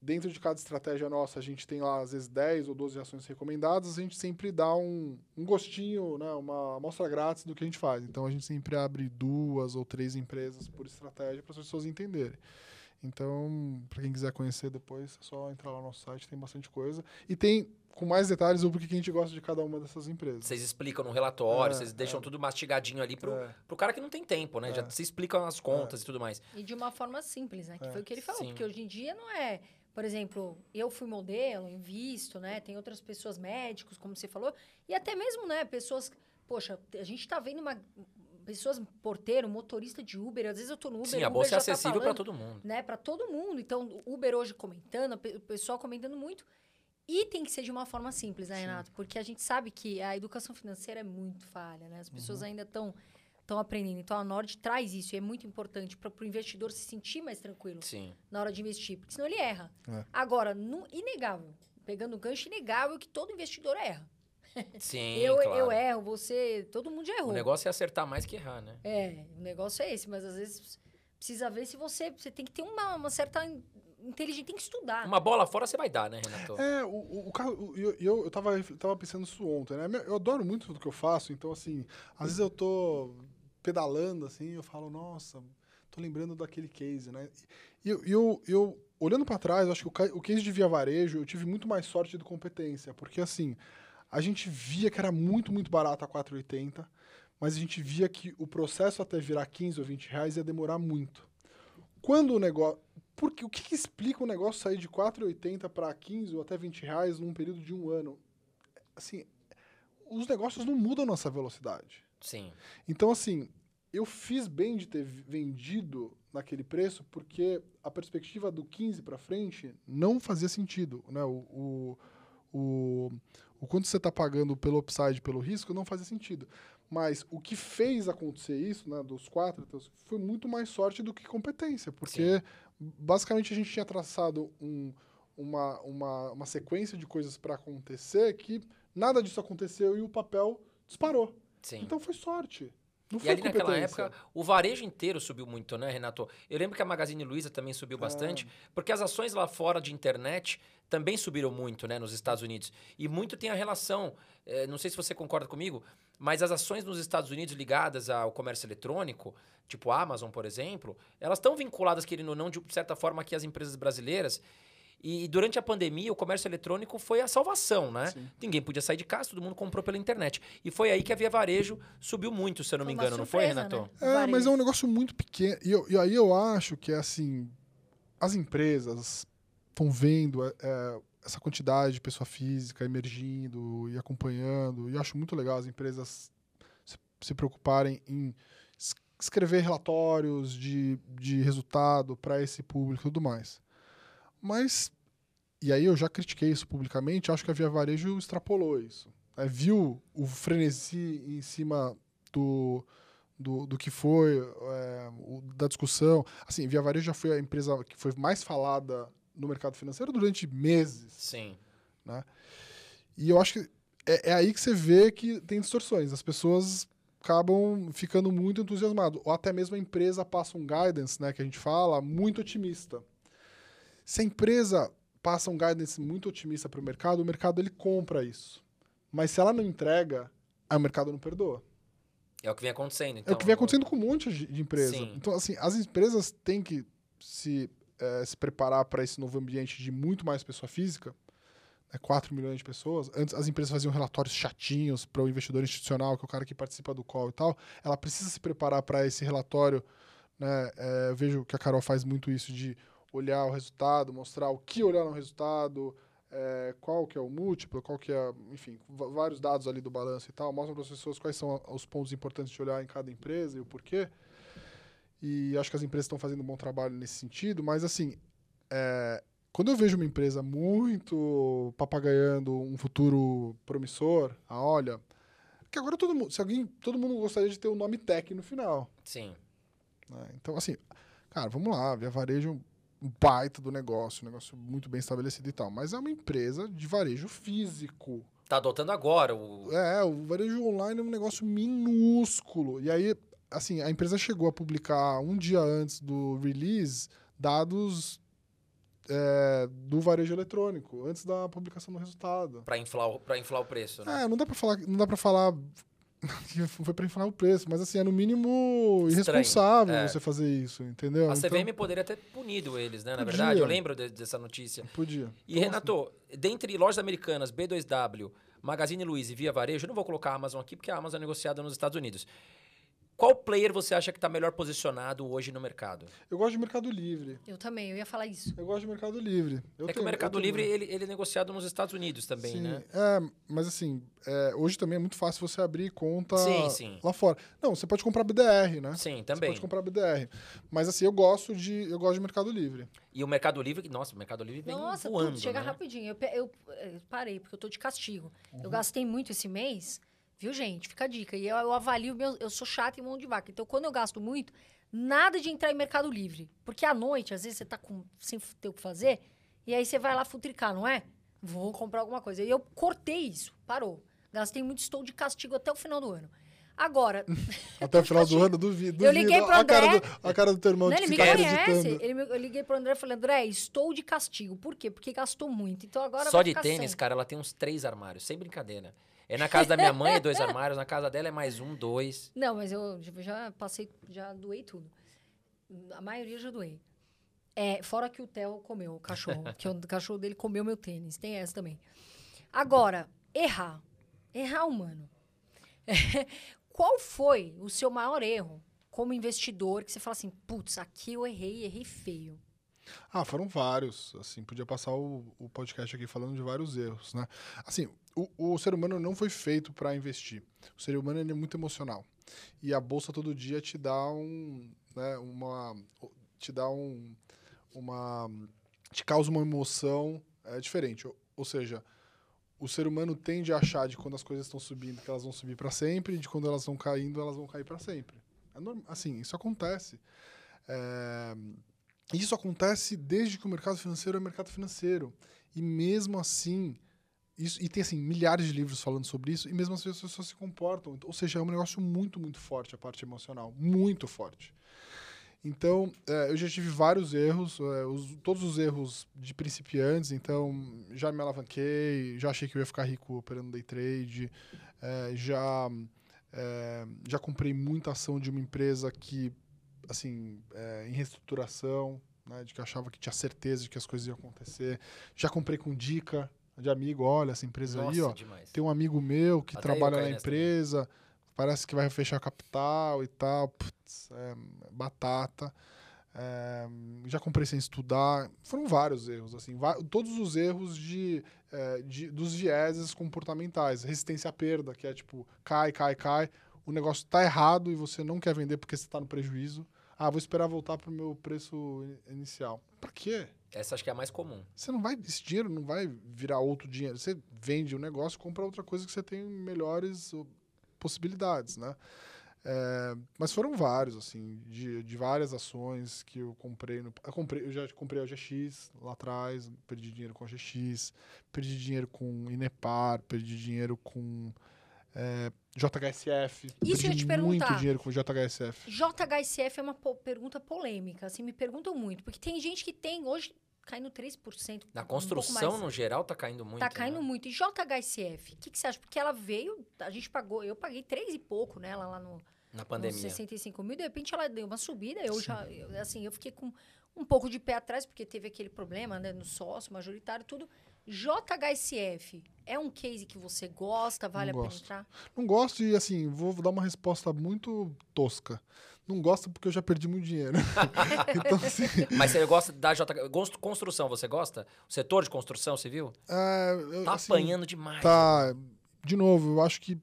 Dentro de cada estratégia nossa, a gente tem lá, às vezes, 10 ou 12 ações recomendadas, a gente sempre dá um, um gostinho, né, uma amostra grátis do que a gente faz. Então, a gente sempre abre duas ou três empresas por estratégia para as pessoas entenderem. Então, para quem quiser conhecer depois, é só entrar lá no nosso site, tem bastante coisa. E tem com mais detalhes o porquê que a gente gosta de cada uma dessas empresas. Vocês explicam no relatório, É, vocês deixam é. tudo mastigadinho ali pro, É. pro cara que não tem tempo, né? Já É. se explicam as contas e tudo mais. E de uma forma simples, né? Que É. foi o que ele falou. Sim. Porque hoje em dia não é. Por exemplo, eu fui modelo, invisto, né? Tem outras pessoas médicos, como você falou. E até mesmo, né? Pessoas. Poxa, a gente tá vendo uma. Pessoas, porteiro, motorista de Uber. Às vezes eu tô no Uber. Sim, a o bolsa Uber é tá acessível para falando, todo mundo. né, para todo mundo. Então, Uber hoje comentando, o pe- o pessoal comentando muito. E tem que ser de uma forma simples, né, Sim. Renato? Porque a gente sabe que a educação financeira é muito falha, né? As Uhum. pessoas ainda estão estão aprendendo. Então, a Nord traz isso. E é muito importante para o investidor se sentir mais tranquilo Sim. na hora de investir. Porque senão ele erra. É. Agora, no, inegável. Pegando o gancho, inegável que todo investidor erra. Sim, eu, claro. eu erro, você... Todo mundo já errou. O negócio é acertar mais que errar, né? É, o negócio é esse, mas às vezes precisa ver se você. Você tem que ter uma, uma certa in- inteligência, tem que estudar. Uma bola fora você vai dar, né, Renato? É, o, o, o caso. o- Eu, eu, eu tava, tava pensando nisso ontem, né? Eu adoro muito tudo que eu faço, então, assim, às vezes eu tô pedalando, assim, eu falo, nossa, tô lembrando daquele case, né? E eu, eu, eu olhando para trás, acho que o, ca- o case de via varejo, eu tive muito mais sorte do competência, porque assim, a gente via que era muito, muito barato a 4,80, mas a gente via que o processo até virar 15 ou 20 reais ia demorar muito. Quando o negócio. Porque o que, que explica o negócio sair de 4,80 para 15 ou até 20 reais num período de um ano? Assim, os negócios não mudam nossa velocidade. Sim. Então, assim, eu fiz bem de ter vendido naquele preço, porque a perspectiva do 15 para frente não fazia sentido. Né? O, o, o, o quanto você está pagando pelo upside, pelo risco, não fazia sentido. Mas o que fez acontecer isso, né, dos quatro, então, foi muito mais sorte do que competência, porque basicamente a gente tinha traçado um, uma, uma, uma sequência de coisas para acontecer que nada disso aconteceu e o papel disparou. Sim. Então foi sorte. Não E ali naquela época, o varejo inteiro subiu muito, né, Renato? Eu lembro que a Magazine Luiza também subiu bastante, porque as ações lá fora de internet também subiram muito, né, nos Estados Unidos. E muito tem a relação, eh, não sei se você concorda comigo, mas as ações nos Estados Unidos ligadas ao comércio eletrônico, tipo a Amazon, por exemplo, elas estão vinculadas, querendo ou não, de certa forma, aqui às empresas brasileiras. E durante a pandemia, o comércio eletrônico foi a salvação, né? Sim. Ninguém podia sair de casa, todo mundo comprou pela internet. E foi aí que a Via Varejo subiu muito, se eu não Foi me engano, não foi, surpresa, Renato? né? É, mas é um negócio muito pequeno. E, eu- e aí eu acho que, assim, as empresas estão vendo é, é, essa quantidade de pessoa física emergindo e acompanhando. E acho muito legal as empresas se, preocuparem em es- escrever relatórios de, de resultado para esse público e tudo mais. Mas, e aí eu já critiquei isso publicamente, acho que a Via Varejo extrapolou isso. né? viu o frenesi em cima do, do, do que foi, é, o- da discussão. Assim, Via Varejo já foi a empresa que foi mais falada no mercado financeiro durante meses. Sim. E eu acho que é, é aí que você vê que tem distorções. As pessoas acabam ficando muito entusiasmadas. Ou até mesmo a empresa passa um guidance, né, que a gente fala, muito otimista. Se a empresa passa um guidance muito otimista para o mercado, o mercado ele compra isso. Mas se ela não entrega, o mercado não perdoa. É o que vem acontecendo. É Então, o que vem acontecendo com um monte de de empresa. Sim. Então, assim, as empresas têm que se, eh, se preparar para esse novo ambiente de muito mais pessoa física, né, 4 milhões de pessoas. Antes, as empresas faziam relatórios chatinhos para o investidor institucional, que é o cara que participa do call e tal. Ela precisa se preparar para esse relatório. Né, eh, eu vejo que a Carol faz muito isso de olhar o resultado, mostrar o que olhar no resultado, eh, qual que é o múltiplo, qual que é, enfim, vários dados ali do balanço e tal, mostram para as pessoas quais são os pontos importantes de olhar em cada empresa e o porquê. E acho que as empresas estão fazendo um bom trabalho nesse sentido, mas assim, eh, quando eu vejo uma empresa muito papagaiando um futuro promissor, ah, olha, que agora todo mundo, se alguém, todo mundo gostaria de ter o nome Tech no final. Sim. né? Então, assim, cara, vamos lá, Via Varejo é um baita do negócio, um negócio muito bem estabelecido e tal, mas é uma empresa de varejo físico. Tá adotando agora o. É, o varejo online é um negócio minúsculo. E aí, assim, a empresa chegou a publicar um dia antes do release dados é, do varejo eletrônico, antes da publicação do resultado. Pra inflar, pra inflar o preço, né? É, não dá pra falar, não dá pra falar que foi pra inflar o preço, mas assim, é no mínimo irresponsável é. você fazer isso, entendeu? A Então, CVM poderia ter punido eles, né? Na Podia. verdade, eu lembro de- dessa notícia. podia. E, Então, Renato, dentre lojas americanas, B2W, Magazine Luiza e Via Varejo, eu não vou colocar a Amazon aqui porque a Amazon é negociada nos Estados Unidos. Qual player você acha que está melhor posicionado hoje no mercado? Eu gosto de Mercado Livre. Eu também, eu ia falar isso. Eu gosto de Mercado Livre. Eu é que tenho- o Mercado eu tenho- Livre ele, ele é negociado nos Estados Unidos também, Sim, né? É, mas assim, é, hoje também é muito fácil você abrir conta Sim, sim. lá fora. Não, você pode comprar BDR, né? Sim, Você também. pode comprar BDR. Mas assim, eu gosto de eu gosto de Mercado Livre. E o Mercado Livre, nossa, o Mercado Livre vem Nossa, voando, tudo chega né? rapidinho. Eu, pe- eu, eh, parei, porque eu tô de castigo. Uhum. Eu gastei muito esse mês, viu, gente? Fica a dica. E eu, eu avalio, meu, eu sou chata em mão de vaca. Então, quando eu gasto muito, nada de entrar em Mercado Livre. Porque à noite, às vezes, você tá com, sem ter o que fazer, e aí você vai lá futricar, não é? Vou comprar alguma coisa. E eu cortei isso, parou. Gastei muito, estou de castigo até o final do ano. Agora, Até o final do ano, duvido. Eu liguei pro a cara, André. do, a cara do teu irmão Não, ele me conhece. Ele me- eu liguei pro André e falei, André, estou de castigo. Por quê? Porque gastou muito. Então agora Só de tênis, sem. cara, ela tem uns três armários, sem brincadeira. É na casa da minha mãe é dois armários, na casa dela é mais um, dois. Não, mas eu já- já passei, já doei tudo. A maioria eu já doei. É, fora que o Theo comeu, o cachorro. que o cachorro dele comeu meu tênis. Tem essa também. Agora, errar. Errar humano. Qual foi o seu maior erro como investidor que você fala assim, putz, aqui eu errei, errei feio? Ah, foram vários. Assim, podia passar o, o podcast aqui falando de vários erros, né? Assim, o, o ser humano não foi feito para investir. O ser humano ele é muito emocional. E a bolsa todo dia te dá um, né, uma, te dá um, uma, te causa uma emoção é, diferente. Ou, ou seja, o ser humano tende a achar de quando as coisas estão subindo que elas vão subir para sempre, e de quando elas estão caindo elas vão cair para sempre. É assim, isso acontece. É, isso acontece desde que o mercado financeiro é mercado financeiro. E mesmo assim, isso, e tem assim milhares de livros falando sobre isso, e mesmo assim as pessoas se comportam. Ou seja, é um negócio muito, muito forte a parte emocional. Muito forte. Então, é, eu já tive vários erros, é, os, todos os erros de principiantes, então já me alavanquei, já achei que eu ia ficar rico operando day trade, é, já, é, já comprei muita ação de uma empresa que, assim, é, em reestruturação, né, de que achava que tinha certeza de que as coisas iam acontecer. Já comprei com dica de amigo, olha, essa empresa Nossa, aí, ó, demais. tem um amigo meu que Até trabalha na empresa, parece que vai fechar capital e tal. Putz, é, batata. É, já comprei sem estudar. Foram vários erros, assim, todos os erros de, é, de- dos vieses comportamentais. Resistência à perda, que é tipo, cai, cai, cai. O negócio tá errado e você não quer vender porque você está no prejuízo. Ah, vou esperar voltar pro meu preço inicial. Pra quê? Essa acho que é a mais comum. Você não vai, esse dinheiro não vai virar outro dinheiro. Você vende o negócio, compra outra coisa que você tem melhores uh, possibilidades, né? É, mas foram vários, assim, de, de várias ações que eu comprei. No, eu, comprei eu já comprei a OGX lá atrás, perdi dinheiro com a OGX, perdi dinheiro com Inepar, perdi dinheiro com é, JHSF. Isso eu ia te muito perguntar. dinheiro com JHSF. JHSF é uma po- pergunta polêmica, assim, me perguntam muito. Porque tem gente que tem, hoje, caindo 3%. Na um construção, mais. no geral, tá caindo muito. Tá caindo né? muito. E JHSF, o que, que você acha? Porque ela veio, a gente pagou, eu paguei três e pouco nela lá no, Na nos pandemia. 65 mil, de repente ela deu uma subida, eu já, eu, assim, eu fiquei com um pouco de pé atrás, porque teve aquele problema, né, no sócio, majoritário, tudo. JHSF é um case que você gosta, vale Não a pena entrar? Não gosto e, assim, vou dar uma resposta muito tosca. Não gosto porque eu já perdi muito dinheiro. então, assim, Mas você gosta da J... Construção, você gosta? O setor de construção, você viu? é, eu, Tá assim, apanhando demais. Tá. De novo, eu acho que,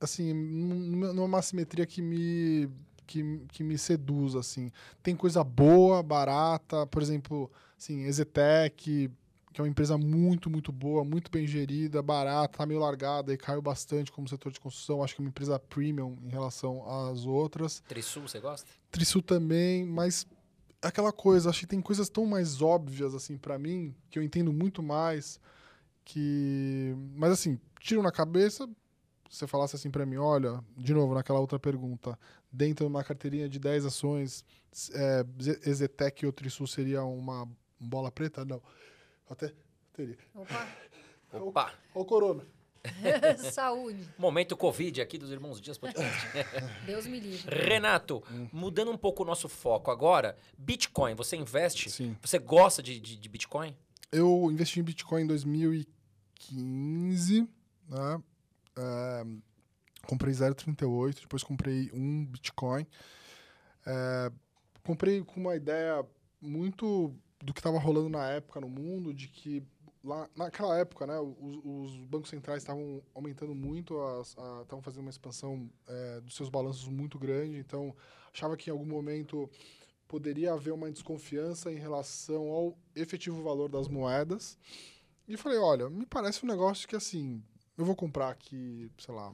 assim, numa numa simetria que me, que, que me seduz, assim. Tem coisa boa, barata, por exemplo, assim, Ezetec, que é uma empresa muito, muito boa, muito bem gerida, barata, tá meio largada e caiu bastante como setor de construção. Acho que é uma empresa premium em relação às outras. Trisul, você gosta? Trisul também, mas aquela coisa, acho que tem coisas tão mais óbvias assim para mim, que eu entendo muito mais que, mas assim, tiro na cabeça, se você falasse assim para mim, olha, de novo naquela outra pergunta, dentro de uma carteirinha de 10 ações, é, Ze- Ezetec ou Trisul seria uma bola preta? Não. Até teria. Opa, Opa! Ó o Corona. saúde. Momento Covid aqui dos Irmãos Dias Podcast. Deus me livre. Renato, Hum. mudando um pouco o nosso foco agora, Bitcoin, você investe? Sim. Você gosta de, de, de Bitcoin? Eu investi em Bitcoin em 2015, né? É, comprei 0,38, depois comprei um Bitcoin. É, comprei com uma ideia muito do que estava rolando na época no mundo, de que lá naquela época, né, os, os bancos centrais estavam aumentando muito, estavam fazendo uma expansão é, dos seus balanços muito grande, então achava que em algum momento poderia haver uma desconfiança em relação ao efetivo valor das moedas. E falei, olha, me parece um negócio que assim, eu vou comprar aqui, sei lá,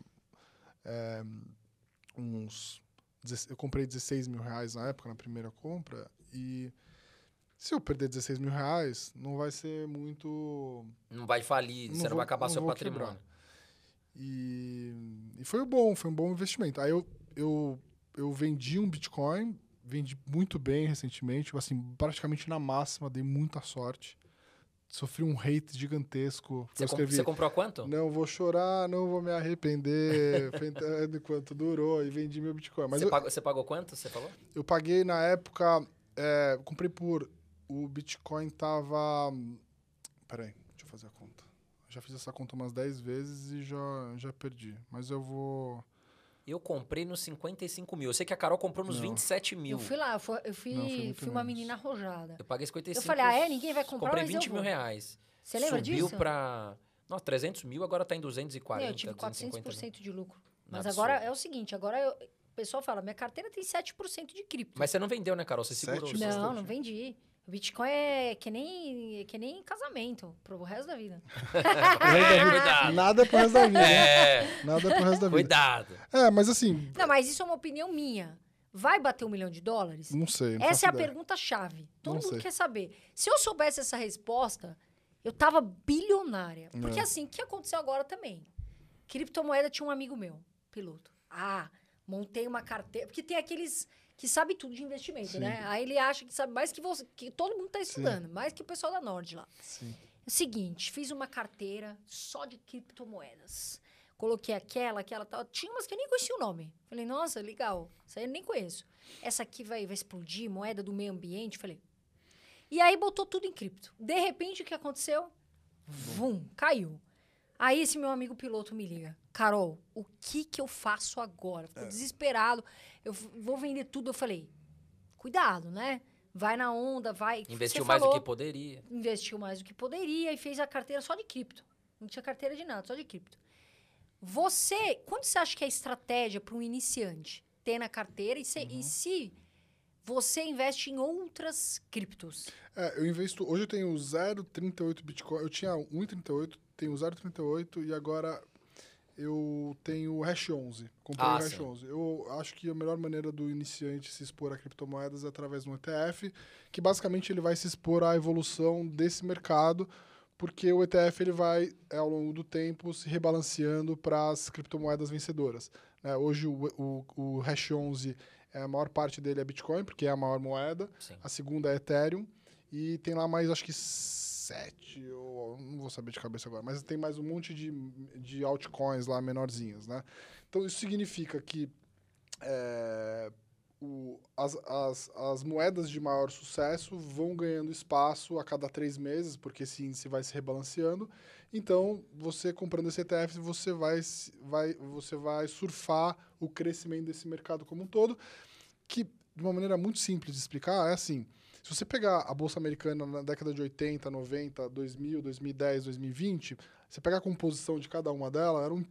é, uns. 16 Eu comprei 16 mil reais na época, na primeira compra, e se eu perder 16 mil reais, não vai ser muito. Não vai falir, Não você não vou- vai acabar não seu patrimônio. E, e foi bom, foi um bom investimento. Aí eu, eu, eu vendi um Bitcoin, vendi muito bem recentemente, assim, praticamente na máxima, dei muita sorte. sofri um hate gigantesco. Você, você comprou quanto? não vou chorar, não vou me arrepender, enquanto durou e vendi meu Bitcoin. Mas você, eu, pagou, você pagou quanto, você falou? eu paguei na época, é, comprei por, o Bitcoin tava, peraí, deixa eu fazer a conta. Já fiz essa conta umas 10 vezes e já, já perdi, mas eu vou... Eu comprei nos 55 mil. Eu sei que a Carol comprou nos Não. 27 mil. Eu fui lá, eu fui, eu fui, Não, fui uma menos. menina arrojada. Eu paguei 55 Eu falei, ah, é? Ninguém vai comprar, Comprei mas 20 eu mil vou. reais. Você lembra Subiu disso? pra... Nossa, 300 mil, agora tá em 240, Meu, eu tive 250 mil. 400% de lucro. Não, Mas absurdo. agora é o seguinte, agora eu- o pessoal fala, minha carteira tem 7% de cripto. Mas você não vendeu, né, Carol? Você segurou. Sete? os seus- não, não vendi. O Bitcoin é que nem, é que nem casamento, pro resto da vida. Cuidado. Nada pro resto da vida, né? É, Nada pro resto da vida. cuidado. É, mas assim, Não, mas isso é uma opinião minha. Vai bater um milhão de dólares? não sei. não Essa é a pergunta-chave. Todo Não mundo sei. quer saber. Se eu soubesse essa resposta, eu tava bilionária. Porque É. assim, o que aconteceu agora também? Criptomoeda tinha um amigo meu, piloto. Ah, montei uma carteira. Porque tem aqueles que sabem tudo de investimento, Sim. né? Aí ele acha que sabe mais que você, que todo mundo tá estudando, mais que o pessoal da Nord lá. Sim. É o seguinte, fiz uma carteira só de criptomoedas. Coloquei aquela, aquela tal. Tinha umas que eu nem conhecia o nome. Falei, nossa, legal. Isso aí eu nem conheço. Essa aqui vai, vai explodir, moeda do meio ambiente. Falei. E aí botou tudo em cripto. De repente, o que aconteceu? Vum, caiu. Aí esse meu amigo piloto me liga. Carol, o que que eu faço agora? É. Ficou desesperado. Eu vou vender tudo. Eu falei, cuidado, né? Vai na onda, vai. Investiu Você mais do que poderia. investiu mais do que poderia e fez a carteira só de cripto. Não tinha carteira de nada, só de cripto. Você, quando você acha que é estratégia para um iniciante ter na carteira e se, Uhum. e se você investe em outras criptos? É, eu investo. Hoje eu tenho 0,38 Bitcoin. Eu tinha 1,38, tenho 0,38 e agora eu tenho o Hash 11. Comprei Ah, o Hash sim. 11. Eu acho que a melhor maneira do iniciante se expor a criptomoedas é através de um ETF, que basicamente ele vai se expor à evolução desse mercado, porque o ETF ele vai, é, ao longo do tempo, se rebalanceando para as criptomoedas vencedoras. né? Hoje o, o, o Hash 11, é, a maior parte dele é Bitcoin, porque é a maior moeda. Sim. A segunda é Ethereum. E tem lá mais, acho que sete, ou não vou saber de cabeça agora, mas tem mais um monte de, de altcoins lá menorzinhas, né? Então isso significa que é, o- as, as, as moedas de maior sucesso vão ganhando espaço a cada três meses, porque esse índice vai se rebalanceando. Então, você comprando esse ETF, você vai, vai, você vai surfar o crescimento desse mercado como um todo, que, de uma maneira muito simples de explicar, é assim, se você pegar a Bolsa Americana na década de 80, 90, 2000, 2010, 2020, você pegar a composição de cada uma delas, eram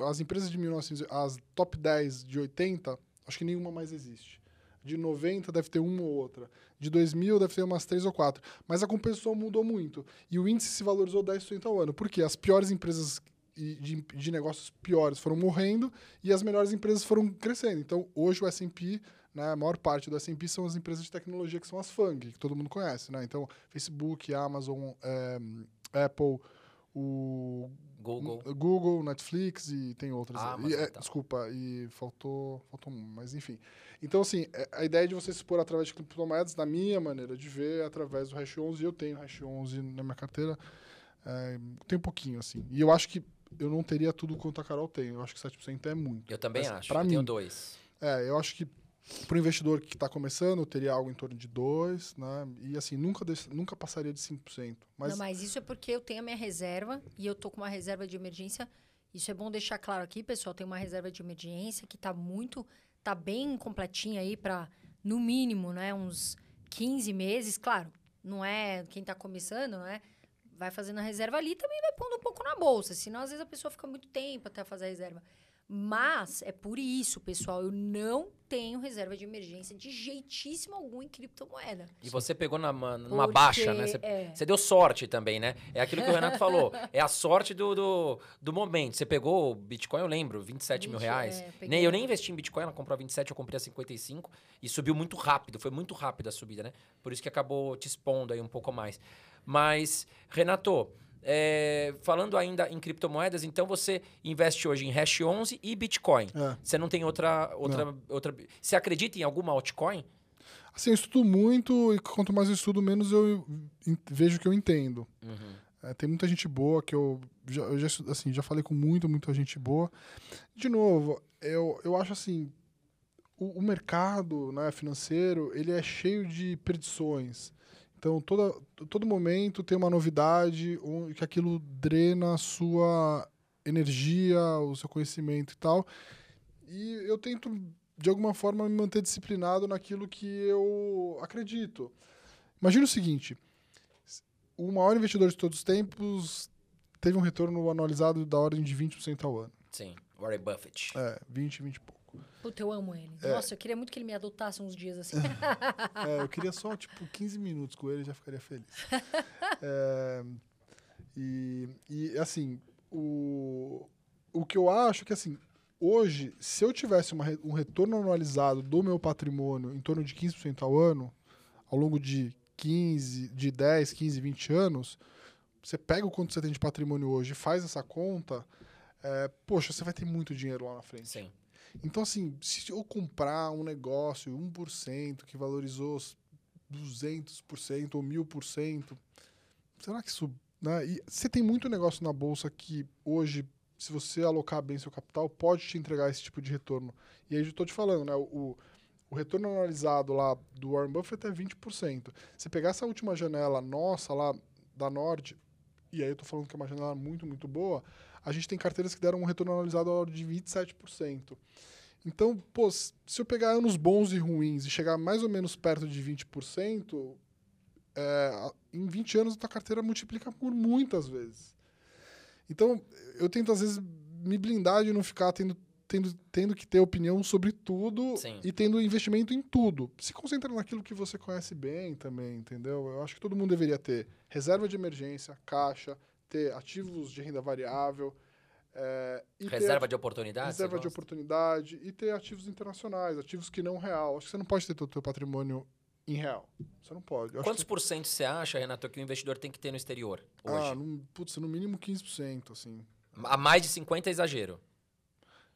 as empresas de 1900, as top 10 de 80, acho que nenhuma mais existe. De 90 deve ter uma ou outra. De 2000 deve ter umas três ou quatro. Mas a composição mudou muito. E o índice se valorizou 10% ao ano. Porque as piores empresas de, de negócios piores foram morrendo e as melhores empresas foram crescendo. Então, hoje o S&P, né, a maior parte do S&P são as empresas de tecnologia que são as FANG, que todo mundo conhece. Né? Então, Facebook, Amazon, eh, Apple, o Google. Google, Netflix e tem outras. Ah, E, é, então. Desculpa, e faltou, faltou um, mas enfim. Então, assim, é- a ideia de você se expor através de criptomoedas, na minha maneira de ver, é através do Hash 11, e eu tenho Hash 11 na minha carteira, é, tem um pouquinho, assim. E eu acho que eu não teria tudo quanto a Carol tem, eu acho que 7% é muito. Eu também Mas acho. Pra eu mim, tenho dois. é, eu acho que para o investidor que está começando, teria algo em torno de 2, né? E assim, nunca, nunca passaria de 5%. Mas Não, mas isso é porque eu tenho a minha reserva e eu tô com uma reserva de emergência. Isso é bom deixar claro aqui, pessoal. Tem uma reserva de emergência que tá muito, tá bem completinha aí para no mínimo, né, uns 15 meses, claro. Não é quem tá começando, né? Vai fazendo a reserva ali, também vai pondo um pouco na bolsa, senão às vezes a pessoa fica muito tempo até fazer a reserva. Mas é por isso, pessoal, eu não tenho reserva de emergência de jeitíssimo algum em criptomoeda. E você pegou na, ma- numa Porque, baixa, né? Você, é. você deu sorte também, né? É aquilo que o Renato falou. É a sorte do, do, do momento. Você pegou o Bitcoin, eu lembro, 27 mil 20, reais. é. Nem, eu nem investi em Bitcoin, ela comprou a 27, eu comprei a 55. E subiu muito rápido, foi muito rápida a subida, né? Por isso que acabou te expondo aí um pouco mais. Mas, Renato, é, falando ainda em criptomoedas, então você investe hoje em Hash 11 e Bitcoin. É. Você não tem outra, outra, outra... Você acredita em alguma altcoin? Assim, eu estudo muito e quanto mais eu estudo, menos eu vejo que eu entendo. Uhum. É, tem muita gente boa que eu já, eu já, assim, já falei com muita, muita gente boa. De novo, eu, eu acho assim, o, o mercado né, financeiro, ele é cheio de predições. Então, toda, todo momento tem uma novidade que aquilo drena a sua energia, o seu conhecimento e tal. E eu tento, de alguma forma, me manter disciplinado naquilo que eu acredito. Imagina o seguinte, o maior investidor de todos os tempos teve um retorno anualizado da ordem de 20% ao ano. Sim, Warren Buffett. É, 20, 20 e pouco. Puta, eu amo ele. É. Nossa, eu queria muito que ele me adotasse uns dias assim. É, eu queria só, tipo, 15 minutos com ele, já ficaria feliz. É, e, e, assim, o, o que eu acho é que, assim, hoje, se eu tivesse uma um retorno anualizado do meu patrimônio em torno de 15% ao ano, ao longo de 15, de 10, 15, 20 anos, você pega o quanto você tem de patrimônio hoje e faz essa conta, é, poxa, você vai ter muito dinheiro lá na frente. Sim. Então, assim, se eu comprar um negócio 1% que valorizou 200% ou 1000%, será que isso. Né? E você tem muito negócio na bolsa que hoje, se você alocar bem seu capital, pode te entregar esse tipo de retorno. E aí eu estou te falando, né? O, o retorno anualizado lá do Warren Buffett é 20%. Se pegar essa última janela nossa lá da Nord, e aí eu estou falando que é uma janela muito, muito boa, a gente tem carteiras que deram um retorno anualizado ao de 27%. Então, pô, se eu pegar anos bons e ruins e chegar mais ou menos perto de 20%, é, a- em 20 anos a tua carteira multiplica por muitas vezes. Então, eu tento às vezes me blindar de não ficar tendo, tendo, tendo que ter opinião sobre tudo Sim. e tendo investimento em tudo. Se concentra naquilo que você conhece bem também, entendeu? Eu acho que todo mundo deveria ter reserva de emergência, caixa, ter ativos de renda variável. é, Reserva de oportunidade? reserva de oportunidade e ter ativos internacionais, ativos que não real. Acho que você não pode ter todo o teu patrimônio em real. Você não pode. Eu Quantos por cento você acha, Renato, que o investidor tem que ter no exterior que, hoje? ah, no, putz, no mínimo 15%, assim. A mais de 50 é exagero.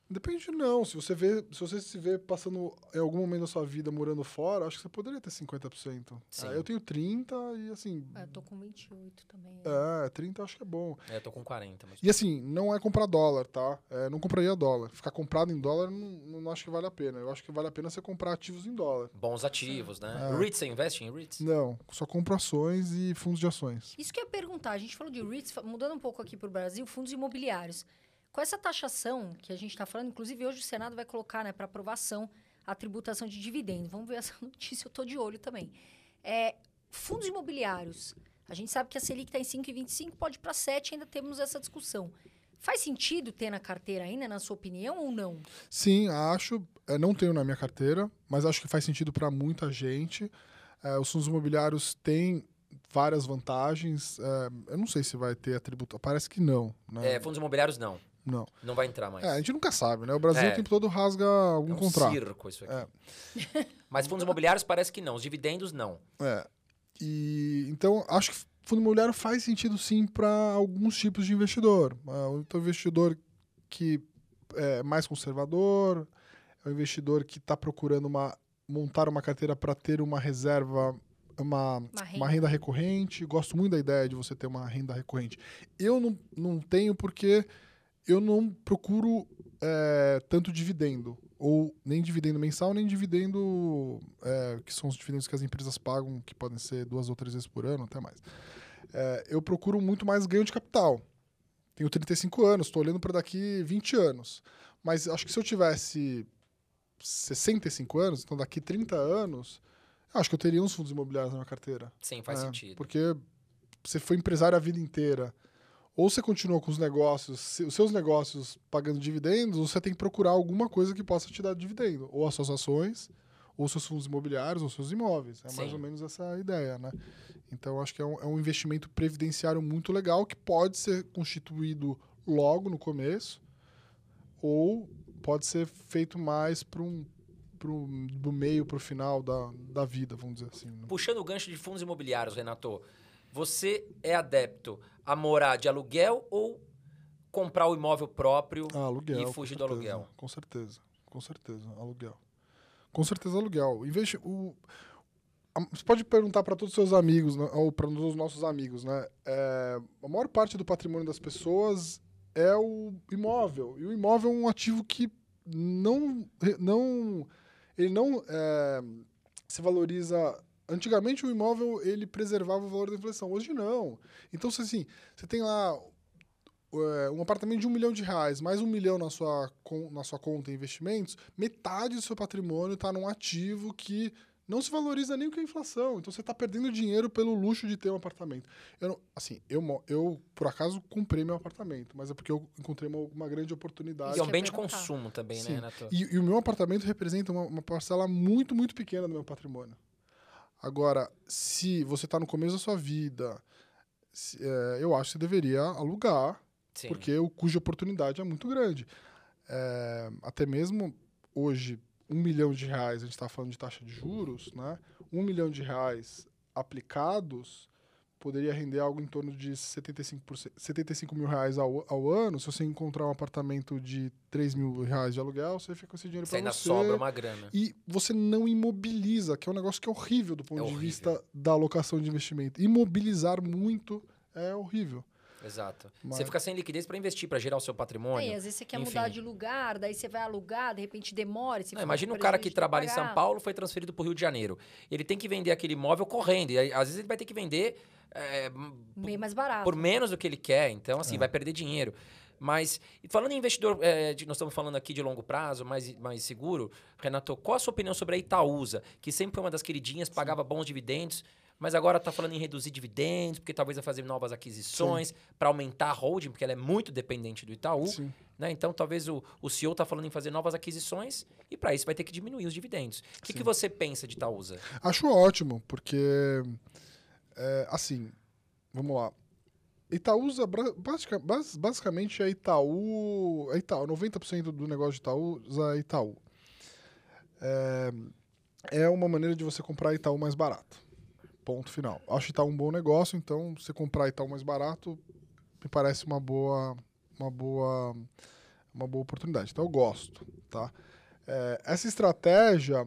Depende não, se você vê, se você se vê passando em algum momento da sua vida morando fora, acho que você poderia ter 50%. Sim. Ah, eu tenho 30 e assim, Ah, eu tô com 28 também. é, 30 eu acho que é bom. É, eu tô com 40, mas... E assim, não é comprar dólar, tá? É, não compraria dólar. Ficar comprado em dólar não, não acho que vale a pena. Eu acho que vale a pena você comprar ativos em dólar. Bons ativos, né? É. REITs, você investe em REITs? Não, só compro ações e fundos de ações. Isso que eu ia perguntar, a gente falou de REITs, mudando um pouco aqui para o Brasil, fundos imobiliários. Com essa taxação que a gente está falando, inclusive hoje o Senado vai colocar né, para aprovação a tributação de dividendos. Vamos ver essa notícia, eu estou de olho também. É, fundos imobiliários. A gente sabe que a Selic está em 5,25, pode ir para 7, ainda temos essa discussão. Faz sentido ter na carteira ainda, na sua opinião, ou não? Sim, acho. é, não tenho na minha carteira, mas acho que faz sentido para muita gente. É, os fundos imobiliários têm várias vantagens. é, eu não sei se vai ter a tributa. Parece que não. Né? É, fundos imobiliários não. Não. Não vai entrar mais. É, a gente nunca sabe, né? O Brasil É. o tempo todo rasga algum É um contrato. circo isso aqui. É. Mas fundos imobiliários parece que não. Os dividendos, não. É. E então acho que fundo imobiliário faz sentido sim para alguns tipos de investidor. Ah, O investidor que é mais conservador, é um investidor que está procurando uma, montar uma carteira para ter uma reserva, uma, Uma uma, renda. renda. recorrente. Gosto muito da ideia de você ter uma renda recorrente. Eu não, não tenho porque eu não procuro é, tanto dividendo. Ou nem dividendo mensal, nem dividendo é, que são os dividendos que as empresas pagam, que podem ser duas ou três vezes por ano, até mais. É, eu procuro muito mais ganho de capital. Tenho 35 anos, estou olhando para daqui 20 anos. Mas acho que se eu tivesse 65 anos, então daqui 30 anos, acho que eu teria uns fundos imobiliários na minha carteira. Sim, faz É, sentido. Porque você foi empresário a vida inteira. Ou você continua com os negócios, os seus negócios pagando dividendos, ou você tem que procurar alguma coisa que possa te dar dividendo. Ou as suas ações, ou seus fundos imobiliários, ou seus imóveis. É mais Sim. ou menos essa ideia, né? Então, acho que é um, é um investimento previdenciário muito legal que pode ser constituído logo no começo, ou pode ser feito mais para um, pro, do meio para o final da, da vida, vamos dizer assim. né? Puxando o gancho de fundos imobiliários, Renato, você é adepto a morar de aluguel ou comprar o imóvel próprio? Ah, aluguel. E fugir do certeza, aluguel. Com certeza, com certeza, aluguel. Com certeza aluguel. Investe, o, a- você pode perguntar para todos os seus amigos, né, ou para todos os nossos amigos, né? É, a maior parte do patrimônio das pessoas é o imóvel. E o imóvel é um ativo que não. não ele não é, se valoriza. Antigamente o imóvel ele preservava o valor da inflação, hoje não. Então, se assim, você tem lá é, um apartamento de um milhão de reais, mais um milhão na sua, con- na sua conta em investimentos, metade do seu patrimônio está num ativo que não se valoriza nem o que é inflação. Então você está perdendo dinheiro pelo luxo de ter um apartamento. Eu, não- assim, eu, eu por acaso comprei meu apartamento, mas é porque eu encontrei uma, uma grande oportunidade. E é um bem de consumo também, Sim. né, Renato? E, e o meu apartamento representa uma, uma parcela muito, muito pequena do meu patrimônio. Agora, se você está no começo da sua vida, se- é, eu acho que você deveria alugar, Sim. porque o custo de oportunidade é muito grande. É, até mesmo hoje, um milhão de reais, a gente está falando de taxa de juros, né? Um milhão de reais aplicados poderia render algo em torno de 75%, 75 mil reais ao, ao ano. Se você encontrar um apartamento de 3 mil reais de aluguel, você fica com esse dinheiro Você para ainda você. sobra uma grana. E você não imobiliza, que é um negócio que é horrível do ponto É de horrível. vista da alocação de investimento. Imobilizar muito é horrível. Exato. Mas- Você fica sem liquidez para investir, para gerar o seu patrimônio. É, às vezes você quer Enfim. mudar de lugar, daí você vai alugar, de repente demora. e você Não, imagina o cara que de trabalha em São. Paulo foi transferido para o Rio de Janeiro. Ele tem que vender aquele imóvel correndo. E aí, às vezes ele vai ter que vender é, Bem mais barato. por menos do que ele quer. Então, É. assim, vai perder dinheiro. Mas, falando em investidor, é, de- nós estamos falando aqui de longo prazo, mais, mais seguro. Renato, qual a sua opinião sobre a Itaúsa, que sempre foi uma das queridinhas, pagava bons dividendos, mas agora está falando em reduzir dividendos, porque talvez vai fazer novas aquisições para aumentar a holding, porque ela é muito dependente do Itaú. Sim. né? Então, talvez o, o CEO está falando em fazer novas aquisições e para isso vai ter que diminuir os dividendos. O que, que você pensa de Itaúsa? Acho ótimo, porque, é, assim, vamos lá. Itaúsa, bas- basicamente, é Itaú, é Itaú. 90% do negócio de Itaúsa é Itaú. É, é uma maneira de você comprar Itaú mais barato. Ponto final. Acho Itaú um bom negócio, então você comprar Itaú mais barato me parece uma boa, uma boa, uma boa oportunidade. Então eu gosto, tá? É, essa estratégia,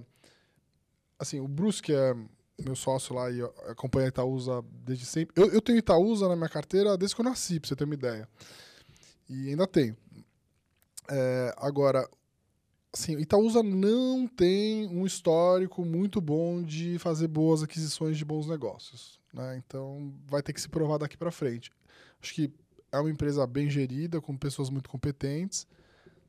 assim, o Bruce, que é meu sócio lá e acompanha Itaúsa desde sempre. Eu, eu tenho Itaúsa na minha carteira desde que eu nasci, pra você ter uma ideia. E ainda tenho. É, agora, assim, Itaúsa não tem um histórico muito bom de fazer boas aquisições de bons negócios. Né? Então, vai ter que se provar daqui para frente. Acho que é uma empresa bem gerida, com pessoas muito competentes.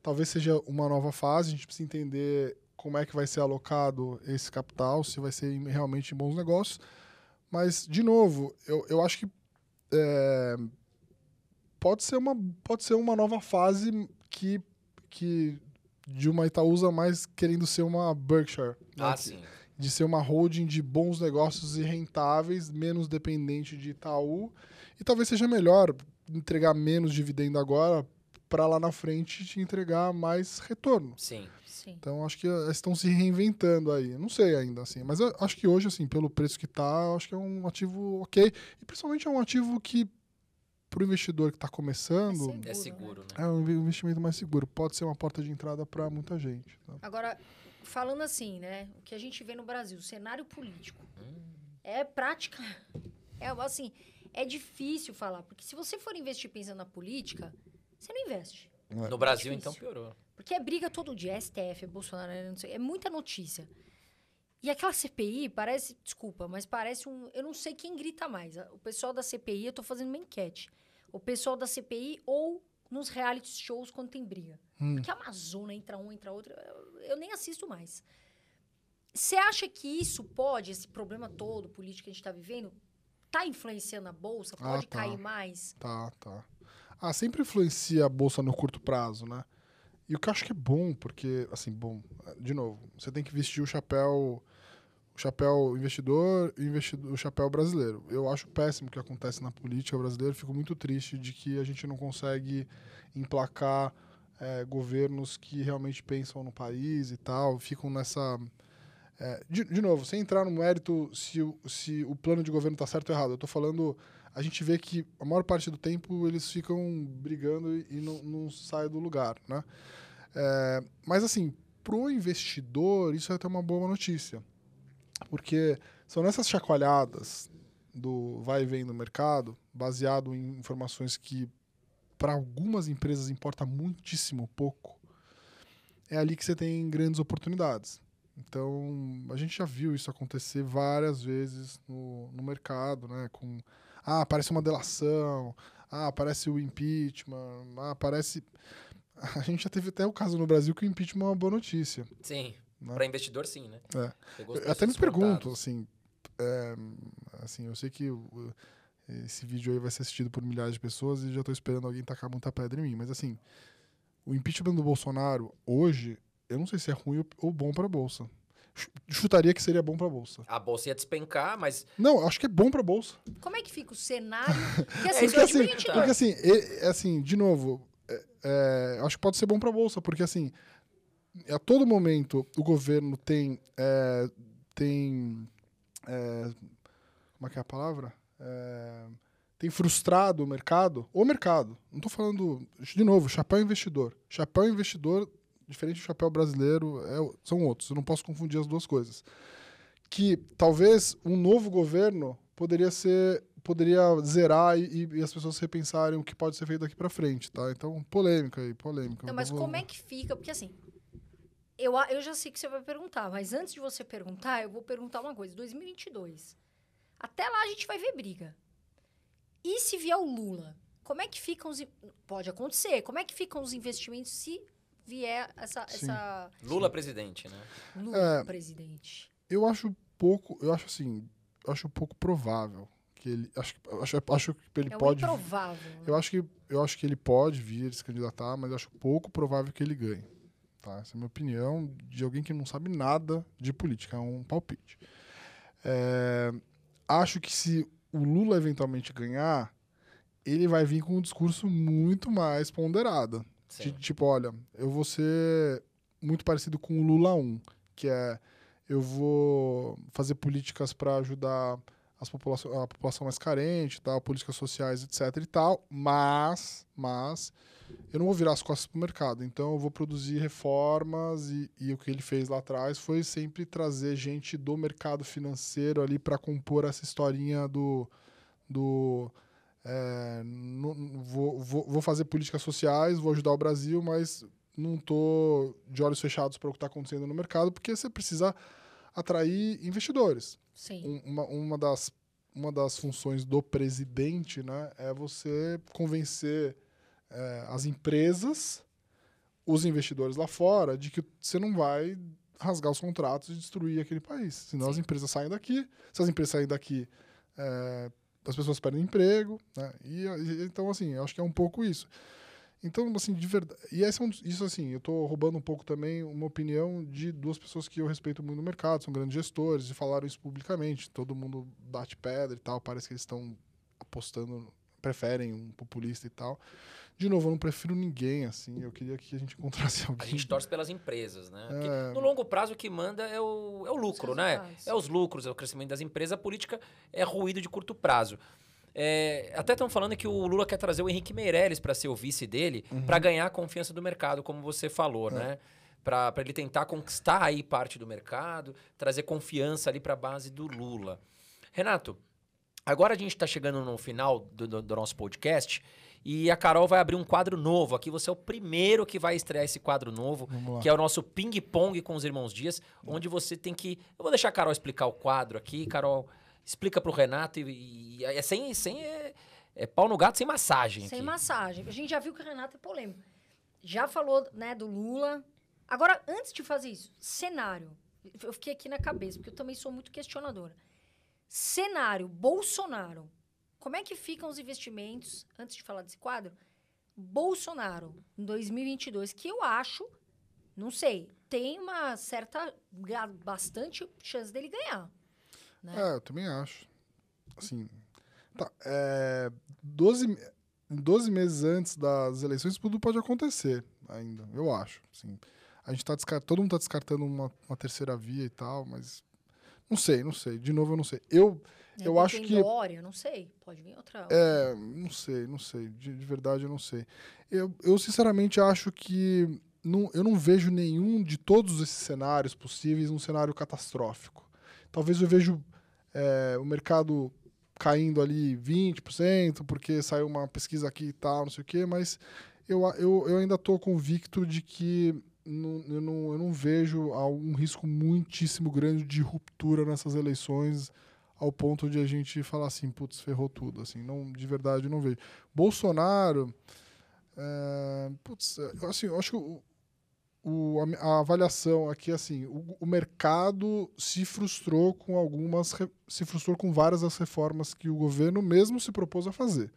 Talvez seja uma nova fase, a gente precisa entender como é que vai ser alocado esse capital, se vai ser realmente em bons negócios. Mas, de novo, eu, eu acho que é, pode, ser uma, pode ser uma nova fase que, que de uma Itaúsa mais querendo ser uma Berkshire. né? Ah, Que- sim. de ser uma holding de bons negócios e rentáveis, menos dependente de Itaú. E talvez seja melhor entregar menos dividendo agora para lá na frente te entregar mais retorno. Sim. Sim. Então acho que eles estão se reinventando aí. Não sei ainda assim, mas eu acho que hoje assim, pelo preço que tá, eu acho que é um ativo OK e principalmente é um ativo que para o investidor que está começando É É Seguro, seguro, né? é um investimento mais seguro. Pode ser uma porta de entrada para muita gente. tá? Agora, falando assim, né? O que a gente vê no Brasil, o cenário político, Hum. é prática. É assim, é difícil falar, porque se você for investir pensando na política, você não investe. É. No Brasil, difícil. então, piorou. Porque é briga todo dia, é STF, é Bolsonaro, é, não sei, é muita notícia. E aquela CPI parece, desculpa, mas parece um. Eu não sei quem grita mais. O pessoal da CPI, eu tô fazendo uma enquete. O pessoal da CPI ou nos reality shows quando tem briga. Hum. Porque a Amazônia entra um, entra outro, eu, eu nem assisto mais. Você acha que isso pode, esse problema todo político que a gente tá vivendo, tá influenciando a bolsa? Ah, Pode tá. cair mais? Tá, tá. Ah, sempre influencia a bolsa no curto prazo, né? E o que eu acho que é bom, porque, assim, bom, de novo, você tem que vestir o chapéu, o chapéu investidor e o chapéu brasileiro. Eu acho péssimo o que acontece na política brasileira, fico muito triste de que a gente não consegue emplacar eh, governos que realmente pensam no país e tal, ficam nessa... eh, de, de novo, sem entrar no mérito se, o- se o plano de governo está certo ou errado, eu tô falando a gente vê que a maior parte do tempo eles ficam brigando e não, não saem do lugar, né? É, mas assim, pro investidor, isso é até uma boa notícia. Porque são nessas chacoalhadas do vai e vem no mercado, baseado em informações que para algumas empresas importa muitíssimo pouco, é ali que você tem grandes oportunidades. Então, a gente já viu isso acontecer várias vezes no, no mercado, né? Com, ah, aparece uma delação, ah, aparece o impeachment, ah, aparece... A gente já teve até o caso no Brasil que o impeachment é uma boa notícia. Sim. Né? Para investidor, sim, né? É. Eu até me pergunto, assim, é, assim, eu sei que esse vídeo aí vai ser assistido por milhares de pessoas e já tô esperando alguém tacar muita pedra em mim, mas assim, o impeachment do Bolsonaro hoje, eu não sei se é ruim ou- ou bom para a bolsa. Ch- Chutaria que seria bom para a bolsa. A bolsa ia despencar, mas Não, acho que é bom para a bolsa. Como é que fica o cenário? Porque É assim, Porque assim, 2022, porque assim, e- assim, de novo, é, é, acho que pode ser bom para a bolsa, porque assim, a todo momento o governo tem é, tem é, como é que é a palavra? É, tem frustrado o mercado, o mercado. Não estou falando de novo, chapéu investidor. Chapéu investidor diferente do chapéu brasileiro é são outros. Eu não posso confundir as duas coisas. Que talvez um novo governo poderia ser poderia zerar e, e as pessoas repensarem o que pode ser feito daqui para frente, tá? Então polêmica aí, polêmica. Não, mas vou- como é que fica? Porque assim, eu, eu já sei que você vai perguntar, mas antes de você perguntar, eu vou perguntar uma coisa. 2022. Até lá a gente vai ver briga. E se vier o Lula? Como é que ficam os... Pode acontecer. Como é que ficam os investimentos se vier essa, essa Lula presidente, né? Lula É. presidente? Eu acho pouco, eu acho assim, eu acho pouco provável que ele acho que- acho, acho que ele É um pode improvável. né? Eu acho que eu acho que ele pode vir se candidatar, mas eu acho pouco provável que ele ganhe. Tá? Essa é a minha opinião de alguém que não sabe nada de política, é um palpite. É, acho que se o Lula eventualmente ganhar, ele vai vir com um discurso muito mais ponderado. Ti- Tipo, olha, eu vou ser muito parecido com o Lula 1, que é eu vou fazer políticas para ajudar as a população mais carente, tal, políticas sociais, etc e tal, mas, mas eu não vou virar as costas para o mercado. Então eu vou produzir reformas e, e o que ele fez lá atrás foi sempre trazer gente do mercado financeiro ali para compor essa historinha do do é, não- vou, vou, vou fazer políticas sociais, vou ajudar o Brasil, mas não tô de olhos fechados para o que está acontecendo no mercado, porque você precisa atrair investidores. Sim. Um- uma, uma, das, uma das funções do presidente né, é você convencer é, as empresas, os investidores lá fora, de que você não vai rasgar os contratos e destruir aquele país. Senão as Sim. empresas saem daqui. Se as empresas saem daqui, é, as pessoas perdem emprego. Né? E, e- então, assim, eu acho que é um pouco isso. Então, assim, de verdade. E esse é um, isso, assim, eu estou roubando um pouco também uma opinião de duas pessoas que eu respeito muito no mercado, são grandes gestores, e falaram isso publicamente. Todo mundo bate pedra e tal, parece que eles estão apostando, preferem um populista e tal. De novo, eu não prefiro ninguém, assim. Eu queria que a gente encontrasse A alguém. gente torce pelas empresas, né? Porque É. no longo prazo o que manda é o, é o lucro, né? É os lucros, é o crescimento das empresas. A política é ruído de curto prazo. É, até estão falando que o Lula quer trazer o Henrique Meirelles para ser o vice dele, Uhum. para ganhar a confiança do mercado, como você É. falou, né? Para ele tentar conquistar aí parte do mercado, trazer confiança ali para a base do Lula. Renato, agora a gente está chegando no final do, do- do nosso podcast e a Carol vai abrir um quadro novo. Aqui você é o primeiro que vai estrear esse quadro novo que é o nosso ping-pong com os irmãos Dias, onde você tem que. Eu vou deixar a Carol explicar o quadro aqui. Carol, explica pro Renato e, e é sem. sem é, é pau no gato sem massagem. Sem aqui. massagem. A gente já viu que o Renato é polêmico. Já falou, né, do Lula. Agora, antes de fazer isso, cenário. Eu fiquei aqui na cabeça, porque eu também sou muito questionadora. Cenário, Bolsonaro. Como é que ficam os investimentos, antes de falar desse quadro, Bolsonaro, em 2022, que eu acho, não sei, tem uma certa, bastante chance dele ganhar. Né? É, eu também acho. Assim, tá, é, 12, me- 12 meses antes das eleições, tudo pode acontecer ainda, eu acho. Assim, a gente tá descartando, todo mundo tá descartando uma, uma terceira via e tal, mas não sei, não sei. De novo, eu não sei. Eu, eu acho que- Dória, não sei, pode vir outra. é, não sei, não sei. De, de verdade, eu não sei. Eu, eu, sinceramente, acho que não, eu não vejo nenhum de todos esses cenários possíveis um cenário catastrófico. Talvez eu vejo é, o mercado caindo ali 20%, porque saiu uma pesquisa aqui e tal, não sei o quê, mas eu, eu, eu ainda estou convicto de que eu, não, eu não vejo um risco muitíssimo grande de ruptura nessas eleições ao ponto de a gente falar assim, putz, ferrou tudo. Assim, não, de verdade, não vejo. Bolsonaro, é, putz, assim, eu acho que o, a, avaliação aqui, assim, o, o, mercado se frustrou com algumas, se frustrou com várias das reformas que o governo mesmo se propôs a fazer.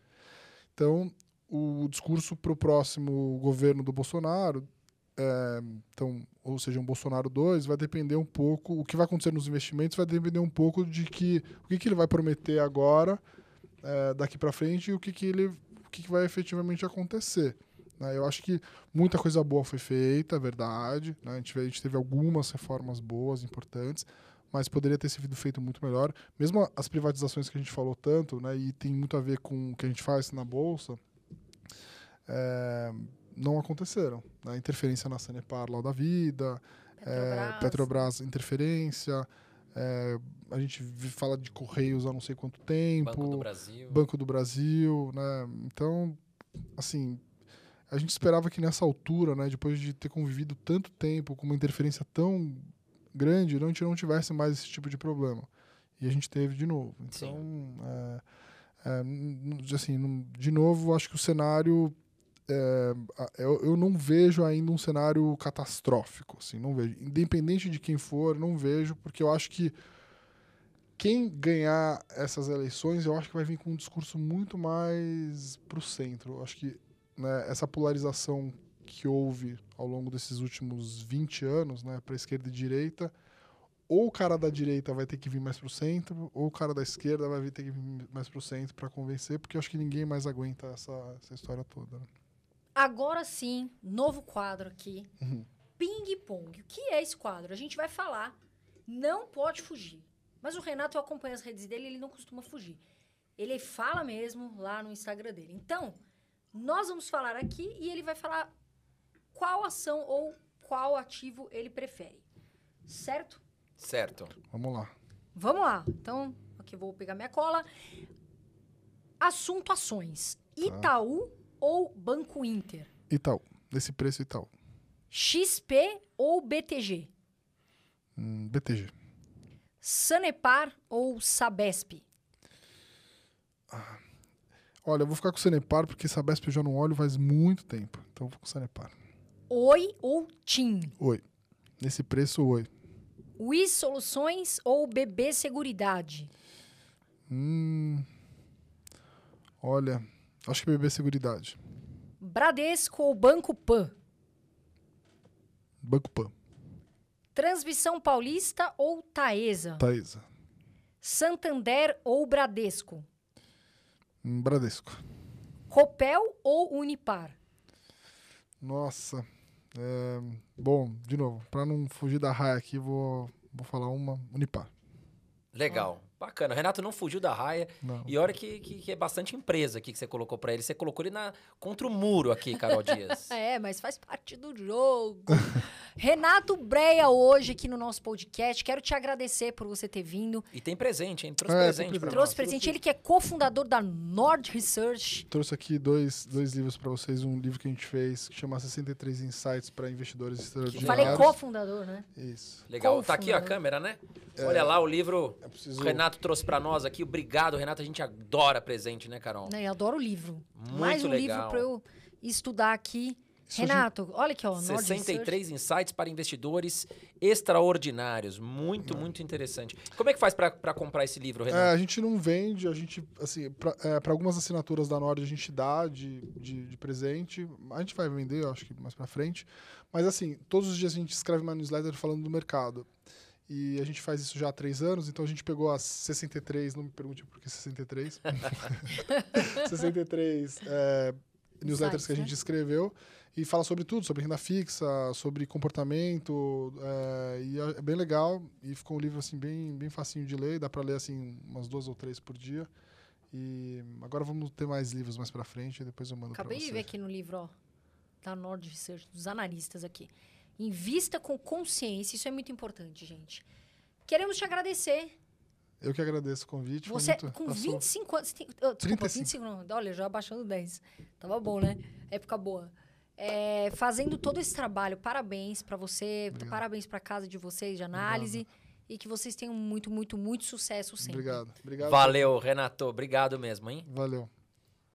Então, o discurso para o próximo governo do Bolsonaro, é, então, ou seja, um Bolsonaro 2, vai depender um pouco, o que vai acontecer nos investimentos vai depender um pouco de que, o que, que ele vai prometer agora, é, daqui para frente, e o que, que, ele, o que, que vai efetivamente acontecer. Né? Eu acho que muita coisa boa foi feita, é verdade. Né? A, gente, a gente teve algumas reformas boas, importantes, mas poderia ter sido feito muito melhor. Mesmo as privatizações que a gente falou tanto, né, e tem muito a ver com o que a gente faz na Bolsa, é, não aconteceram. Né? Interferência na Sanepar lá da vida, Petrobras, é, Petrobras interferência, é, a gente fala de Correios há não sei quanto tempo. Banco do Brasil. Banco do Brasil, né? Então, assim, a gente esperava que nessa altura, né, depois de ter convivido tanto tempo com uma interferência tão grande, não, a gente não tivesse mais esse tipo de problema. E a gente teve de novo. Então, é, é, assim, de novo, acho que o cenário. É, eu, eu não vejo ainda um cenário catastrófico. Assim, não vejo. Independente de quem for, não vejo, porque eu acho que quem ganhar essas eleições, eu acho que vai vir com um discurso muito mais para o centro. Eu acho que né, essa polarização que houve ao longo desses últimos 20 anos, né, para esquerda e direita, ou o cara da direita vai ter que vir mais para o centro, ou o cara da esquerda vai ter que vir mais para o centro para convencer, porque eu acho que ninguém mais aguenta essa, essa história toda. Né? Agora sim, novo quadro aqui. Uhum. Ping Pong. O que é esse quadro? A gente vai falar, não pode fugir. Mas o Renato, eu acompanho as redes dele, ele não costuma fugir. Ele fala mesmo lá no Instagram dele. Então, nós vamos falar aqui e ele vai falar qual ação ou qual ativo ele prefere. Certo? Certo. Vamos lá. Vamos lá. Então, aqui eu vou pegar minha cola. Assunto ações. Tá. Itaú ou Banco Inter? Itaú. Nesse preço, Itaú. XP ou BTG? Hum, BTG. Sanepar ou Sabesp? Ah, Olha, eu vou ficar com o Sanepar, porque Sabesp eu já não olho faz muito tempo. Então eu vou com o Sanepar. Oi ou TIM? Oi. Nesse preço, oi. WIS Soluções ou BB Seguridade? Hum, olha, acho que BB Seguridade. Bradesco ou Banco Pan? Banco Pan. Transmissão Paulista ou Taesa? Taesa. Santander ou Bradesco? Um Bradesco. Copel ou Unipar? Nossa. É, bom, de novo, para não fugir da raia aqui, vou, vou falar uma Unipar. Legal. Bacana. O Renato não fugiu da raia. Não. E olha que, que, que, é bastante empresa aqui que você colocou para ele. Você colocou ele na, contra o muro aqui, Carol Dias. é, mas faz parte do jogo. Renato Breia hoje aqui no nosso podcast. Quero te agradecer por você ter vindo. E tem presente, hein? Trouxe é, presente pra Trouxe nós. presente. Ele que é cofundador da Nord Research. Trouxe aqui dois, dois livros para vocês. Um livro que a gente fez que chama 63 Insights para Investidores Extraordinários. Falei cofundador, né? Isso. Legal. Tá aqui a câmera, né? É, Olha lá o livro. Preciso... Renato Renato trouxe para nós aqui. Obrigado, Renato. A gente adora presente, né, Carol? É, eu adoro o livro. Muito Mais um legal. livro para eu estudar aqui. Renato, olha aqui, ó. 63 insights para investidores extraordinários. Muito, muito interessante. Como é que faz para comprar esse livro, Renato? É, a gente não vende, a gente, assim, para é, algumas assinaturas da Nord a gente dá de, de, de, presente. A gente vai vender, acho que mais para frente. Mas, assim, todos os dias a gente escreve uma newsletter falando do mercado. E a gente faz isso já há três anos, então a gente pegou as 63, não me pergunte por que 63. 63 é, newsletters que a gente né? escreveu e fala sobre tudo, sobre renda fixa, sobre comportamento, é, e é bem legal. E ficou um livro assim bem, bem facinho de ler, dá para ler assim umas duas ou três por dia. E agora vamos ter mais livros mais para frente, e depois eu mando Acabei de ver aqui no livro, ó. da Nord Research, dos analistas aqui. Invista com consciência, isso é muito importante, gente. Queremos te agradecer. Eu que agradeço o convite. Você, muito- com passou- 25 anos. Tem, oh, desculpa, 35. 25 não. Olha, já abaixando 10. Tava bom, né? Época boa. É, fazendo todo esse trabalho, parabéns pra você, Obrigado. parabéns pra casa de vocês de análise e que vocês tenham muito, muito, muito sucesso sempre. Obrigado. Obrigado. Valeu, Renato. Obrigado mesmo, hein? Valeu.